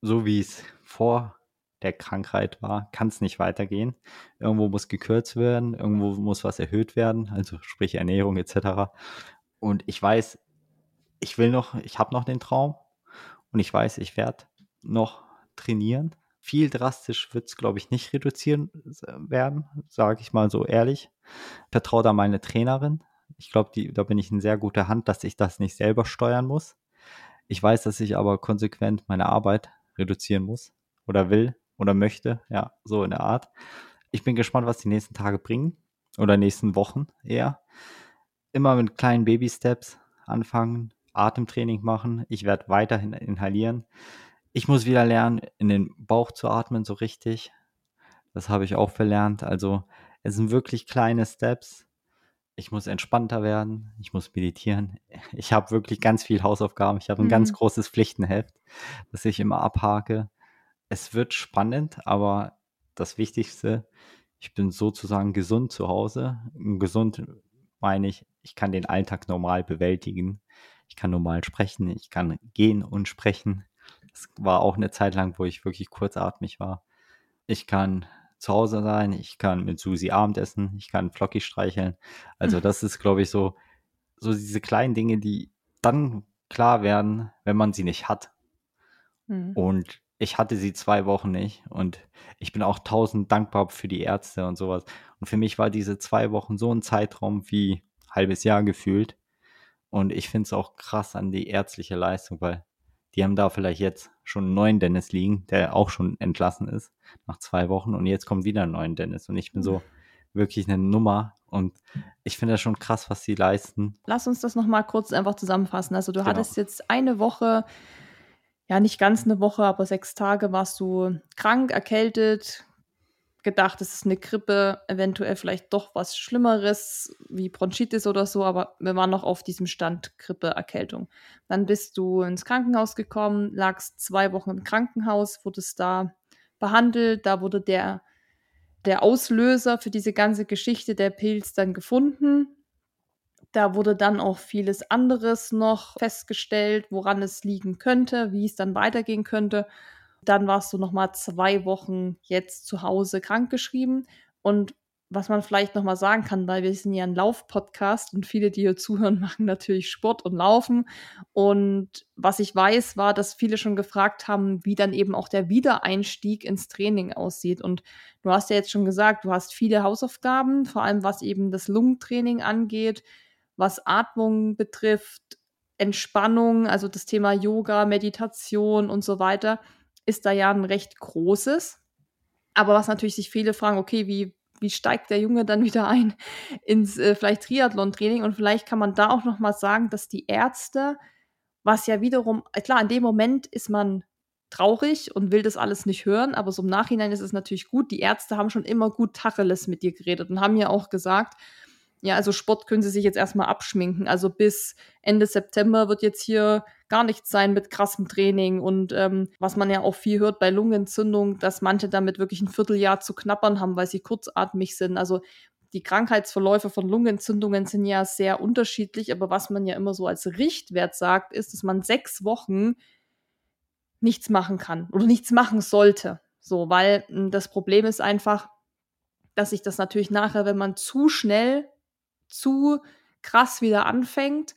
so wie es vor der Krankheit war, kann es nicht weitergehen. Irgendwo muss gekürzt werden, irgendwo muss was erhöht werden, also sprich Ernährung etc. Und ich weiß, ich will noch, ich habe noch den Traum und ich weiß, ich werde noch trainieren. Viel drastisch wird es, glaube ich, nicht reduzieren werden, sage ich mal so ehrlich. Vertraue da meine Trainerin. Ich glaube, da bin ich in sehr guter Hand, dass ich das nicht selber steuern muss. Ich weiß, dass ich aber konsequent meine Arbeit reduzieren muss oder will oder möchte. Ja, so in der Art. Ich bin gespannt, was die nächsten Tage bringen oder nächsten Wochen eher. Immer mit kleinen Baby-Steps anfangen, Atemtraining machen. Ich werde weiterhin inhalieren. Ich muss wieder lernen, in den Bauch zu atmen, so richtig. Das habe ich auch verlernt. Also es sind wirklich kleine Steps. Ich muss entspannter werden. Ich muss meditieren. Ich habe wirklich ganz viel Hausaufgaben. Ich habe ein mhm. ganz großes Pflichtenheft, das ich immer abhake. Es wird spannend, aber das Wichtigste, ich bin sozusagen gesund zu Hause. Gesund meine ich, ich kann den Alltag normal bewältigen. Ich kann normal sprechen. Ich kann gehen und sprechen. Es war auch eine Zeit lang, wo ich wirklich kurzatmig war. Ich kann zu Hause sein, ich kann mit Susi Abendessen, ich kann Flocky streicheln. Also das ist, glaube ich, so, so diese kleinen Dinge, die dann klar werden, wenn man sie nicht hat. Mhm. Und ich hatte sie zwei Wochen nicht und ich bin auch tausend dankbar für die Ärzte und sowas. Und für mich war diese zwei Wochen so ein Zeitraum wie halbes Jahr gefühlt. Und ich finde es auch krass an die ärztliche Leistung, weil die haben da vielleicht jetzt schon einen neuen Dennis liegen, der auch schon entlassen ist nach zwei Wochen und jetzt kommt wieder ein neuer Dennis und ich bin so wirklich eine Nummer und ich finde das schon krass, was sie leisten. Lass uns das nochmal kurz einfach zusammenfassen. Also du genau. hattest jetzt eine Woche, ja nicht ganz eine Woche, aber sechs Tage warst du krank, erkältet, gedacht, es ist eine Grippe, eventuell vielleicht doch was Schlimmeres wie Bronchitis oder so, aber wir waren noch auf diesem Stand Grippe, Erkältung. Dann bist du ins Krankenhaus gekommen, lagst zwei Wochen im Krankenhaus, wurdest da behandelt, da wurde der, der Auslöser für diese ganze Geschichte, der Pilz, dann gefunden. Da wurde dann auch vieles anderes noch festgestellt, woran es liegen könnte, wie es dann weitergehen könnte. Dann warst du noch mal zwei Wochen jetzt zu Hause krankgeschrieben. Und was man vielleicht noch mal sagen kann, weil wir sind ja ein Lauf-Podcast und viele, die hier zuhören, machen natürlich Sport und Laufen. Und was ich weiß, war, dass viele schon gefragt haben, wie dann eben auch der Wiedereinstieg ins Training aussieht. Und du hast ja jetzt schon gesagt, du hast viele Hausaufgaben, vor allem was eben das Lungentraining angeht, was Atmung betrifft, Entspannung, also das Thema Yoga, Meditation und so weiter ist da ja ein recht großes. Aber was natürlich sich viele fragen, okay, wie, wie steigt der Junge dann wieder ein ins äh, vielleicht Triathlon-Training? Und vielleicht kann man da auch noch mal sagen, dass die Ärzte, was ja wiederum, klar, in dem Moment ist man traurig und will das alles nicht hören, aber so im Nachhinein ist es natürlich gut. Die Ärzte haben schon immer gut Tacheles mit dir geredet und haben ja auch gesagt, ja, also Sport können sie sich jetzt erstmal abschminken. Also bis Ende September wird jetzt hier gar nichts sein mit krassem Training und ähm, was man ja auch viel hört bei Lungenentzündung, dass manche damit wirklich ein Vierteljahr zu knappern haben, weil sie kurzatmig sind. Also die Krankheitsverläufe von Lungenentzündungen sind ja sehr unterschiedlich, aber was man ja immer so als Richtwert sagt, ist, dass man sechs Wochen nichts machen kann oder nichts machen sollte. So, weil hm, das Problem ist einfach, dass sich das natürlich nachher, wenn man zu schnell zu krass wieder anfängt,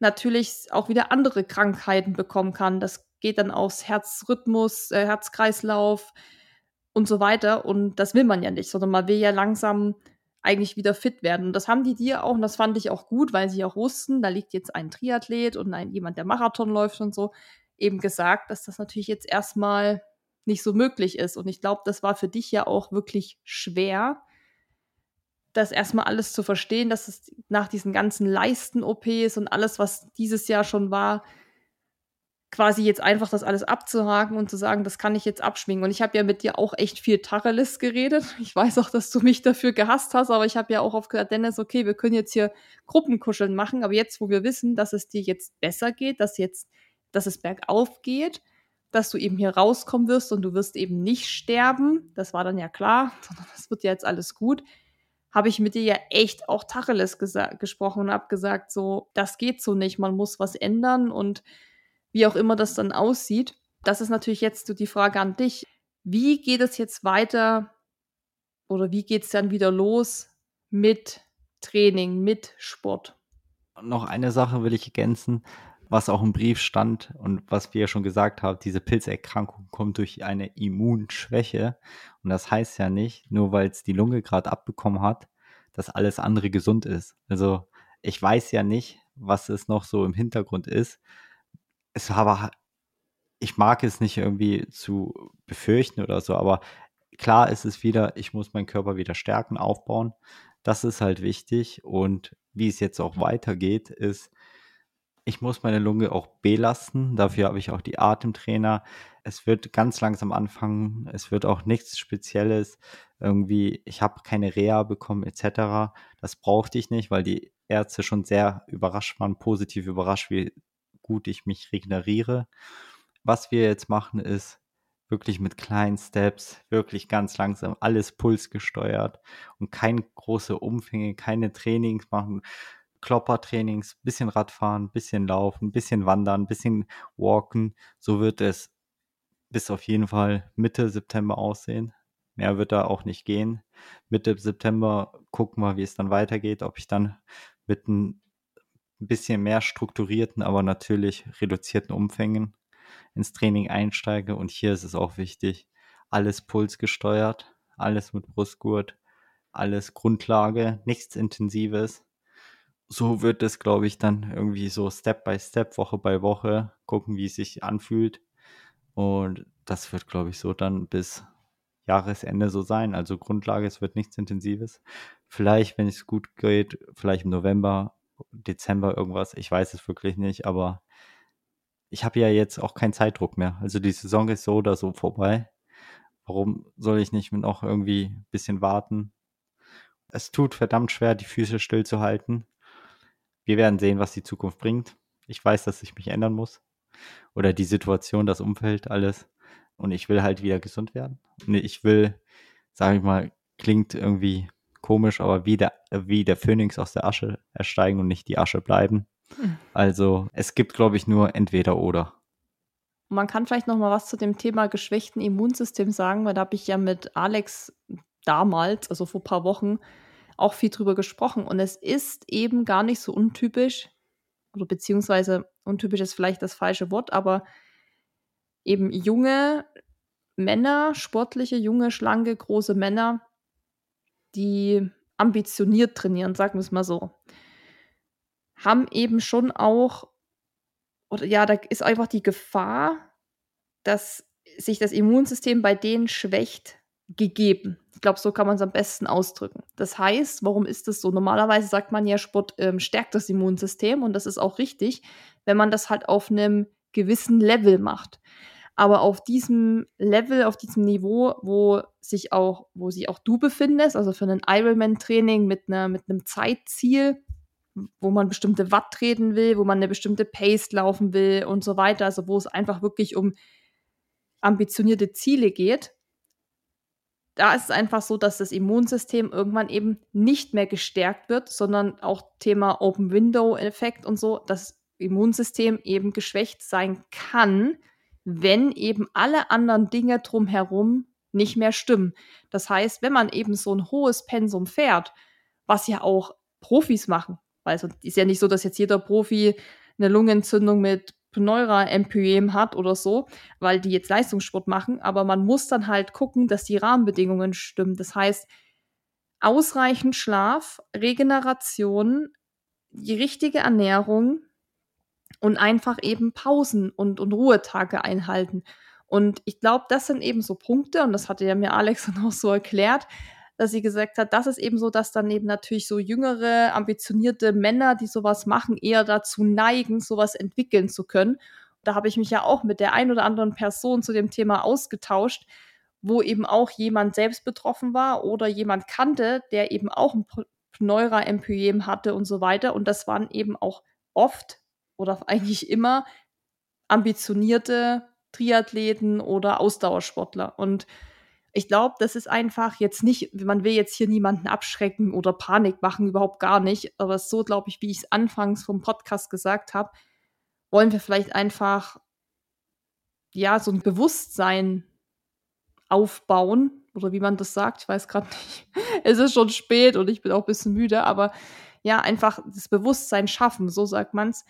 natürlich auch wieder andere Krankheiten bekommen kann. Das geht dann aufs Herzrhythmus, äh, Herzkreislauf und so weiter. Und das will man ja nicht, sondern man will ja langsam eigentlich wieder fit werden. Und das haben die dir auch, und das fand ich auch gut, weil sie auch wussten, da liegt jetzt ein Triathlet und ein, jemand, der Marathon läuft und so, eben gesagt, dass das natürlich jetzt erstmal nicht so möglich ist. Und ich glaube, das war für dich ja auch wirklich schwer, das erstmal alles zu verstehen, dass es nach diesen ganzen Leisten-OPs und alles, was dieses Jahr schon war, quasi jetzt einfach das alles abzuhaken und zu sagen, das kann ich jetzt abschwingen. Und ich habe ja mit dir auch echt viel Tacheles geredet. Ich weiß auch, dass du mich dafür gehasst hast, aber ich habe ja auch oft gesagt, Dennis, okay, wir können jetzt hier Gruppenkuscheln machen, aber jetzt, wo wir wissen, dass es dir jetzt besser geht, dass jetzt, dass es bergauf geht, dass du eben hier rauskommen wirst und du wirst eben nicht sterben, das war dann ja klar, sondern das wird ja jetzt alles gut habe ich mit dir ja echt auch Tacheles gesprochen und habe gesagt, so, das geht so nicht, man muss was ändern und wie auch immer das dann aussieht. Das ist natürlich jetzt so die Frage an dich. Wie geht es jetzt weiter oder wie geht es dann wieder los mit Training, mit Sport? Noch eine Sache will ich ergänzen, was auch im Brief stand und was wir ja schon gesagt haben, diese Pilzerkrankung kommt durch eine Immunschwäche. Und das heißt ja nicht, nur weil es die Lunge gerade abbekommen hat, dass alles andere gesund ist. Also ich weiß ja nicht, was es noch so im Hintergrund ist. Es aber, ich mag es nicht irgendwie zu befürchten oder so, aber klar ist es wieder, ich muss meinen Körper wieder stärken, aufbauen. Das ist halt wichtig. Und wie es jetzt auch weitergeht, ist, ich muss meine Lunge auch belasten. Dafür habe ich auch die Atemtrainer. Es wird ganz langsam anfangen. Es wird auch nichts Spezielles. Irgendwie, ich habe keine Reha bekommen etc. Das brauchte ich nicht, weil die Ärzte schon sehr überrascht waren, positiv überrascht, wie gut ich mich regeneriere. Was wir jetzt machen, ist wirklich mit kleinen Steps, wirklich ganz langsam, alles pulsgesteuert und keine große Umfänge, keine Trainings machen, Kloppertrainings, bisschen Radfahren, bisschen Laufen, bisschen Wandern, bisschen Walken. So wird es bis auf jeden Fall Mitte September aussehen. Mehr wird da auch nicht gehen. Mitte September gucken wir, wie es dann weitergeht, ob ich dann mit ein bisschen mehr strukturierten, aber natürlich reduzierten Umfängen ins Training einsteige. Und hier ist es auch wichtig, alles pulsgesteuert, alles mit Brustgurt, alles Grundlage, nichts Intensives so wird es, glaube ich, dann irgendwie so Step by Step, Woche bei Woche gucken, wie es sich anfühlt. Und das wird, glaube ich, so dann bis Jahresende so sein. Also Grundlage, es wird nichts Intensives. Vielleicht, wenn es gut geht, vielleicht im November, Dezember irgendwas. Ich weiß es wirklich nicht, aber ich habe ja jetzt auch keinen Zeitdruck mehr. Also die Saison ist so oder so vorbei. Warum soll ich nicht noch irgendwie ein bisschen warten? Es tut verdammt schwer, die Füße stillzuhalten wir werden sehen, was die Zukunft bringt. Ich weiß, dass ich mich ändern muss. Oder die Situation, das Umfeld, alles. Und ich will halt wieder gesund werden. ich will, sage ich mal, klingt irgendwie komisch, aber wie der, wie der Phönix aus der Asche ersteigen und nicht die Asche bleiben. Hm. Also es gibt, glaube ich, nur entweder oder. Man kann vielleicht noch mal was zu dem Thema geschwächten Immunsystem sagen, weil da habe ich ja mit Alex damals, also vor ein paar Wochen, auch viel drüber gesprochen. Und es ist eben gar nicht so untypisch, oder beziehungsweise untypisch ist vielleicht das falsche Wort, aber eben junge Männer, sportliche, junge, schlanke, große Männer, die ambitioniert trainieren, sagen wir es mal so, haben eben schon auch, oder ja, da ist einfach die Gefahr, dass sich das Immunsystem bei denen schwächt, gegeben. Ich glaube, so kann man es am besten ausdrücken. Das heißt, warum ist das so? Normalerweise sagt man ja, Sport ähm, stärkt das Immunsystem und das ist auch richtig, wenn man das halt auf einem gewissen Level macht. Aber auf diesem Level, auf diesem Niveau, wo sich auch, wo sich auch du befindest, also für ein Ironman-Training mit, einer, mit einem Zeitziel, wo man bestimmte Watt treten will, wo man eine bestimmte Pace laufen will und so weiter, also wo es einfach wirklich um ambitionierte Ziele geht, da ist es einfach so, dass das Immunsystem irgendwann eben nicht mehr gestärkt wird, sondern auch Thema Open Window Effekt und so, das Immunsystem eben geschwächt sein kann, wenn eben alle anderen Dinge drumherum nicht mehr stimmen. Das heißt, wenn man eben so ein hohes Pensum fährt, was ja auch Profis machen, weil es ist ja nicht so, dass jetzt jeder Profi eine Lungenentzündung mit Pneura-Empyem hat oder so, weil die jetzt Leistungssport machen, aber man muss dann halt gucken, dass die Rahmenbedingungen stimmen. Das heißt, ausreichend Schlaf, Regeneration, die richtige Ernährung und einfach eben Pausen und, und Ruhetage einhalten. Und ich glaube, das sind eben so Punkte, und das hatte ja mir Alex dann auch so erklärt, dass sie gesagt hat, das ist eben so, dass dann eben natürlich so jüngere, ambitionierte Männer, die sowas machen, eher dazu neigen, sowas entwickeln zu können. Da habe ich mich ja auch mit der ein oder anderen Person zu dem Thema ausgetauscht, wo eben auch jemand selbst betroffen war oder jemand kannte, der eben auch ein Pneura-Empyem hatte und so weiter. Und das waren eben auch oft oder eigentlich immer ambitionierte Triathleten oder Ausdauersportler. Und ich glaube, das ist einfach jetzt nicht, man will jetzt hier niemanden abschrecken oder Panik machen, überhaupt gar nicht. Aber so, glaube ich, wie ich es anfangs vom Podcast gesagt habe, wollen wir vielleicht einfach, ja, so ein Bewusstsein aufbauen oder wie man das sagt, ich weiß gerade nicht. es ist schon spät und ich bin auch ein bisschen müde, aber ja, einfach das Bewusstsein schaffen, so sagt man es,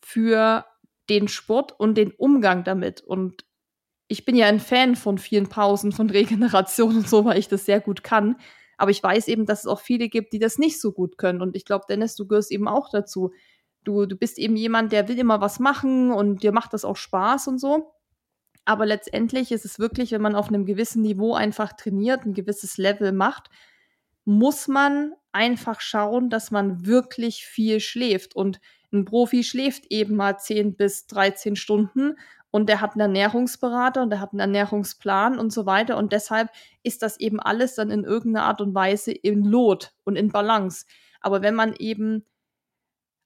für den Sport und den Umgang damit. Und ich bin ja ein Fan von vielen Pausen, von Regeneration und so, weil ich das sehr gut kann. Aber ich weiß eben, dass es auch viele gibt, die das nicht so gut können. Und ich glaube, Dennis, du gehörst eben auch dazu. Du, du bist eben jemand, der will immer was machen und dir macht das auch Spaß und so. Aber letztendlich ist es wirklich, wenn man auf einem gewissen Niveau einfach trainiert, ein gewisses Level macht, muss man einfach schauen, dass man wirklich viel schläft. Und ein Profi schläft eben mal 10 bis 13 Stunden und der hat einen Ernährungsberater und der hat einen Ernährungsplan und so weiter. Und deshalb ist das eben alles dann in irgendeiner Art und Weise in Lot und in Balance. Aber wenn man eben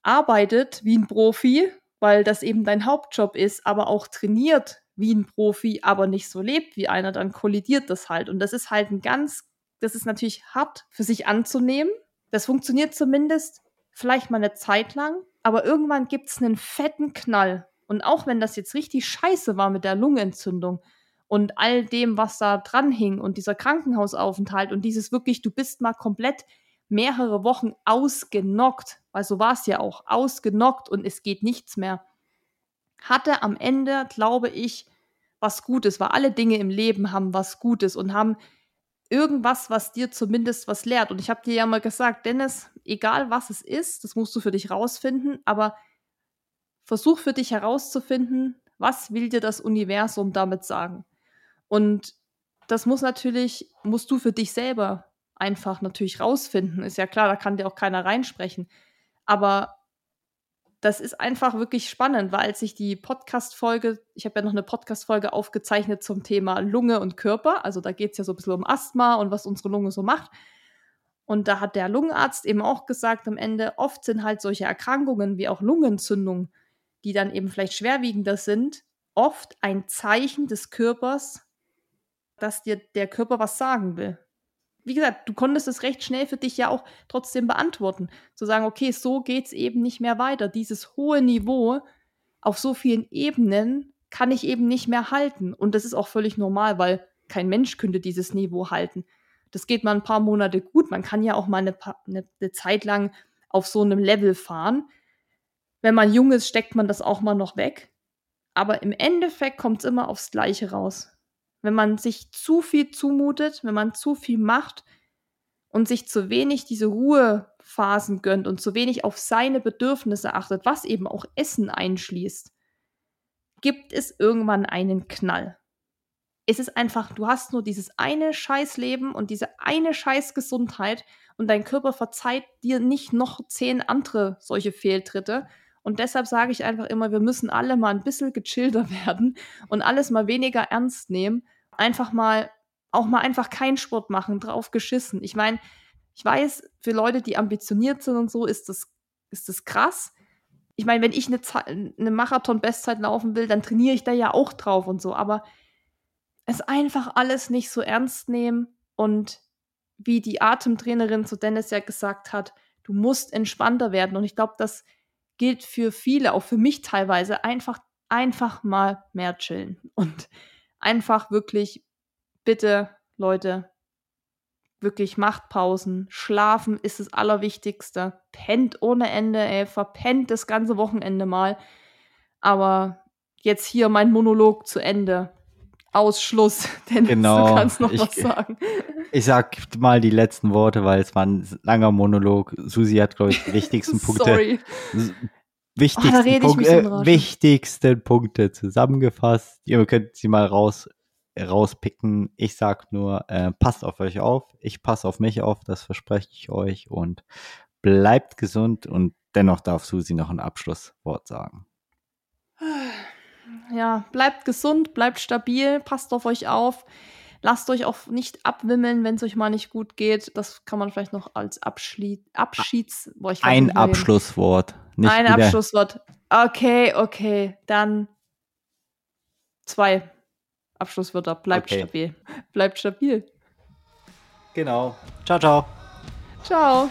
arbeitet wie ein Profi, weil das eben dein Hauptjob ist, aber auch trainiert wie ein Profi, aber nicht so lebt wie einer, dann kollidiert das halt. Und das ist halt ein ganz, das ist natürlich hart für sich anzunehmen. Das funktioniert zumindest vielleicht mal eine Zeit lang, aber irgendwann gibt es einen fetten Knall. Und auch wenn das jetzt richtig scheiße war mit der Lungenentzündung und all dem, was da dran hing und dieser Krankenhausaufenthalt und dieses wirklich, du bist mal komplett mehrere Wochen ausgenockt, weil so war es ja auch, ausgenockt und es geht nichts mehr, hatte am Ende, glaube ich, was Gutes, weil alle Dinge im Leben haben was Gutes und haben irgendwas, was dir zumindest was lehrt. Und ich habe dir ja mal gesagt, Dennis, egal was es ist, das musst du für dich rausfinden, aber versuch für dich herauszufinden, was will dir das Universum damit sagen. Und das muss natürlich, musst du für dich selber einfach natürlich rausfinden. Ist ja klar, da kann dir auch keiner reinsprechen. Aber das ist einfach wirklich spannend, weil als ich die Podcast-Folge, ich habe ja noch eine Podcast-Folge aufgezeichnet zum Thema Lunge und Körper. Also da geht es ja so ein bisschen um Asthma und was unsere Lunge so macht. Und da hat der Lungenarzt eben auch gesagt, am Ende, oft sind halt solche Erkrankungen wie auch Lungenentzündung, die dann eben vielleicht schwerwiegender sind, oft ein Zeichen des Körpers, dass dir der Körper was sagen will wie gesagt, du konntest es recht schnell für dich ja auch trotzdem beantworten. Zu sagen, okay, so geht es eben nicht mehr weiter. Dieses hohe Niveau auf so vielen Ebenen kann ich eben nicht mehr halten. Und das ist auch völlig normal, weil kein Mensch könnte dieses Niveau halten. Das geht mal ein paar Monate gut. Man kann ja auch mal eine, eine, Zeit lang auf so einem Level fahren. Wenn man jung ist, steckt man das auch mal noch weg. Aber im Endeffekt kommt es immer aufs Gleiche raus wenn man sich zu viel zumutet, wenn man zu viel macht und sich zu wenig diese Ruhephasen gönnt und zu wenig auf seine Bedürfnisse achtet, was eben auch Essen einschließt, gibt es irgendwann einen Knall. Es ist einfach, du hast nur dieses eine Scheißleben und diese eine Scheißgesundheit und dein Körper verzeiht dir nicht noch zehn andere solche Fehltritte. Und deshalb sage ich einfach immer, wir müssen alle mal ein bisschen gechillter werden und alles mal weniger ernst nehmen einfach mal, auch mal einfach keinen Sport machen, drauf geschissen. Ich meine, ich weiß, für Leute, die ambitioniert sind und so, ist das, ist das krass. Ich meine, wenn ich eine, eine Marathon-Bestzeit laufen will, dann trainiere ich da ja auch drauf und so. Aber es einfach alles nicht so ernst nehmen und wie die Atemtrainerin zu Dennis ja gesagt hat, du musst entspannter werden. Und ich glaube, das gilt für viele, auch für mich teilweise, einfach, einfach mal mehr chillen. Und einfach wirklich, bitte, Leute, wirklich macht Pausen. Schlafen ist das Allerwichtigste. Pennt ohne Ende, ey, verpennt das ganze Wochenende mal. Aber jetzt hier mein Monolog zu Ende. Ausschluss, denn genau, du kannst noch ich, was sagen. Ich sag mal die letzten Worte, weil es war ein langer Monolog. Susi hat, glaube ich, die wichtigsten Punkte. Sorry. Wichtigsten, oh, Punkt, äh, wichtigsten Punkte zusammengefasst. Ihr könnt sie mal raus rauspicken. Ich sag nur, äh, passt auf euch auf. Ich passe auf mich auf, das verspreche ich euch. Und bleibt gesund. Und dennoch darf Susi noch ein Abschlusswort sagen. Ja, bleibt gesund, bleibt stabil, passt auf euch auf. Lasst euch auch nicht abwimmeln, wenn es euch mal nicht gut geht. Das kann man vielleicht noch als Abschied, Abschieds... Boah, ein Abschlusswort. Nicht ein wieder. Abschlusswort. Okay, okay. Dann zwei. Abschlusswörter. Bleibt okay. stabil. Bleibt stabil. Genau. Ciao, ciao. Ciao.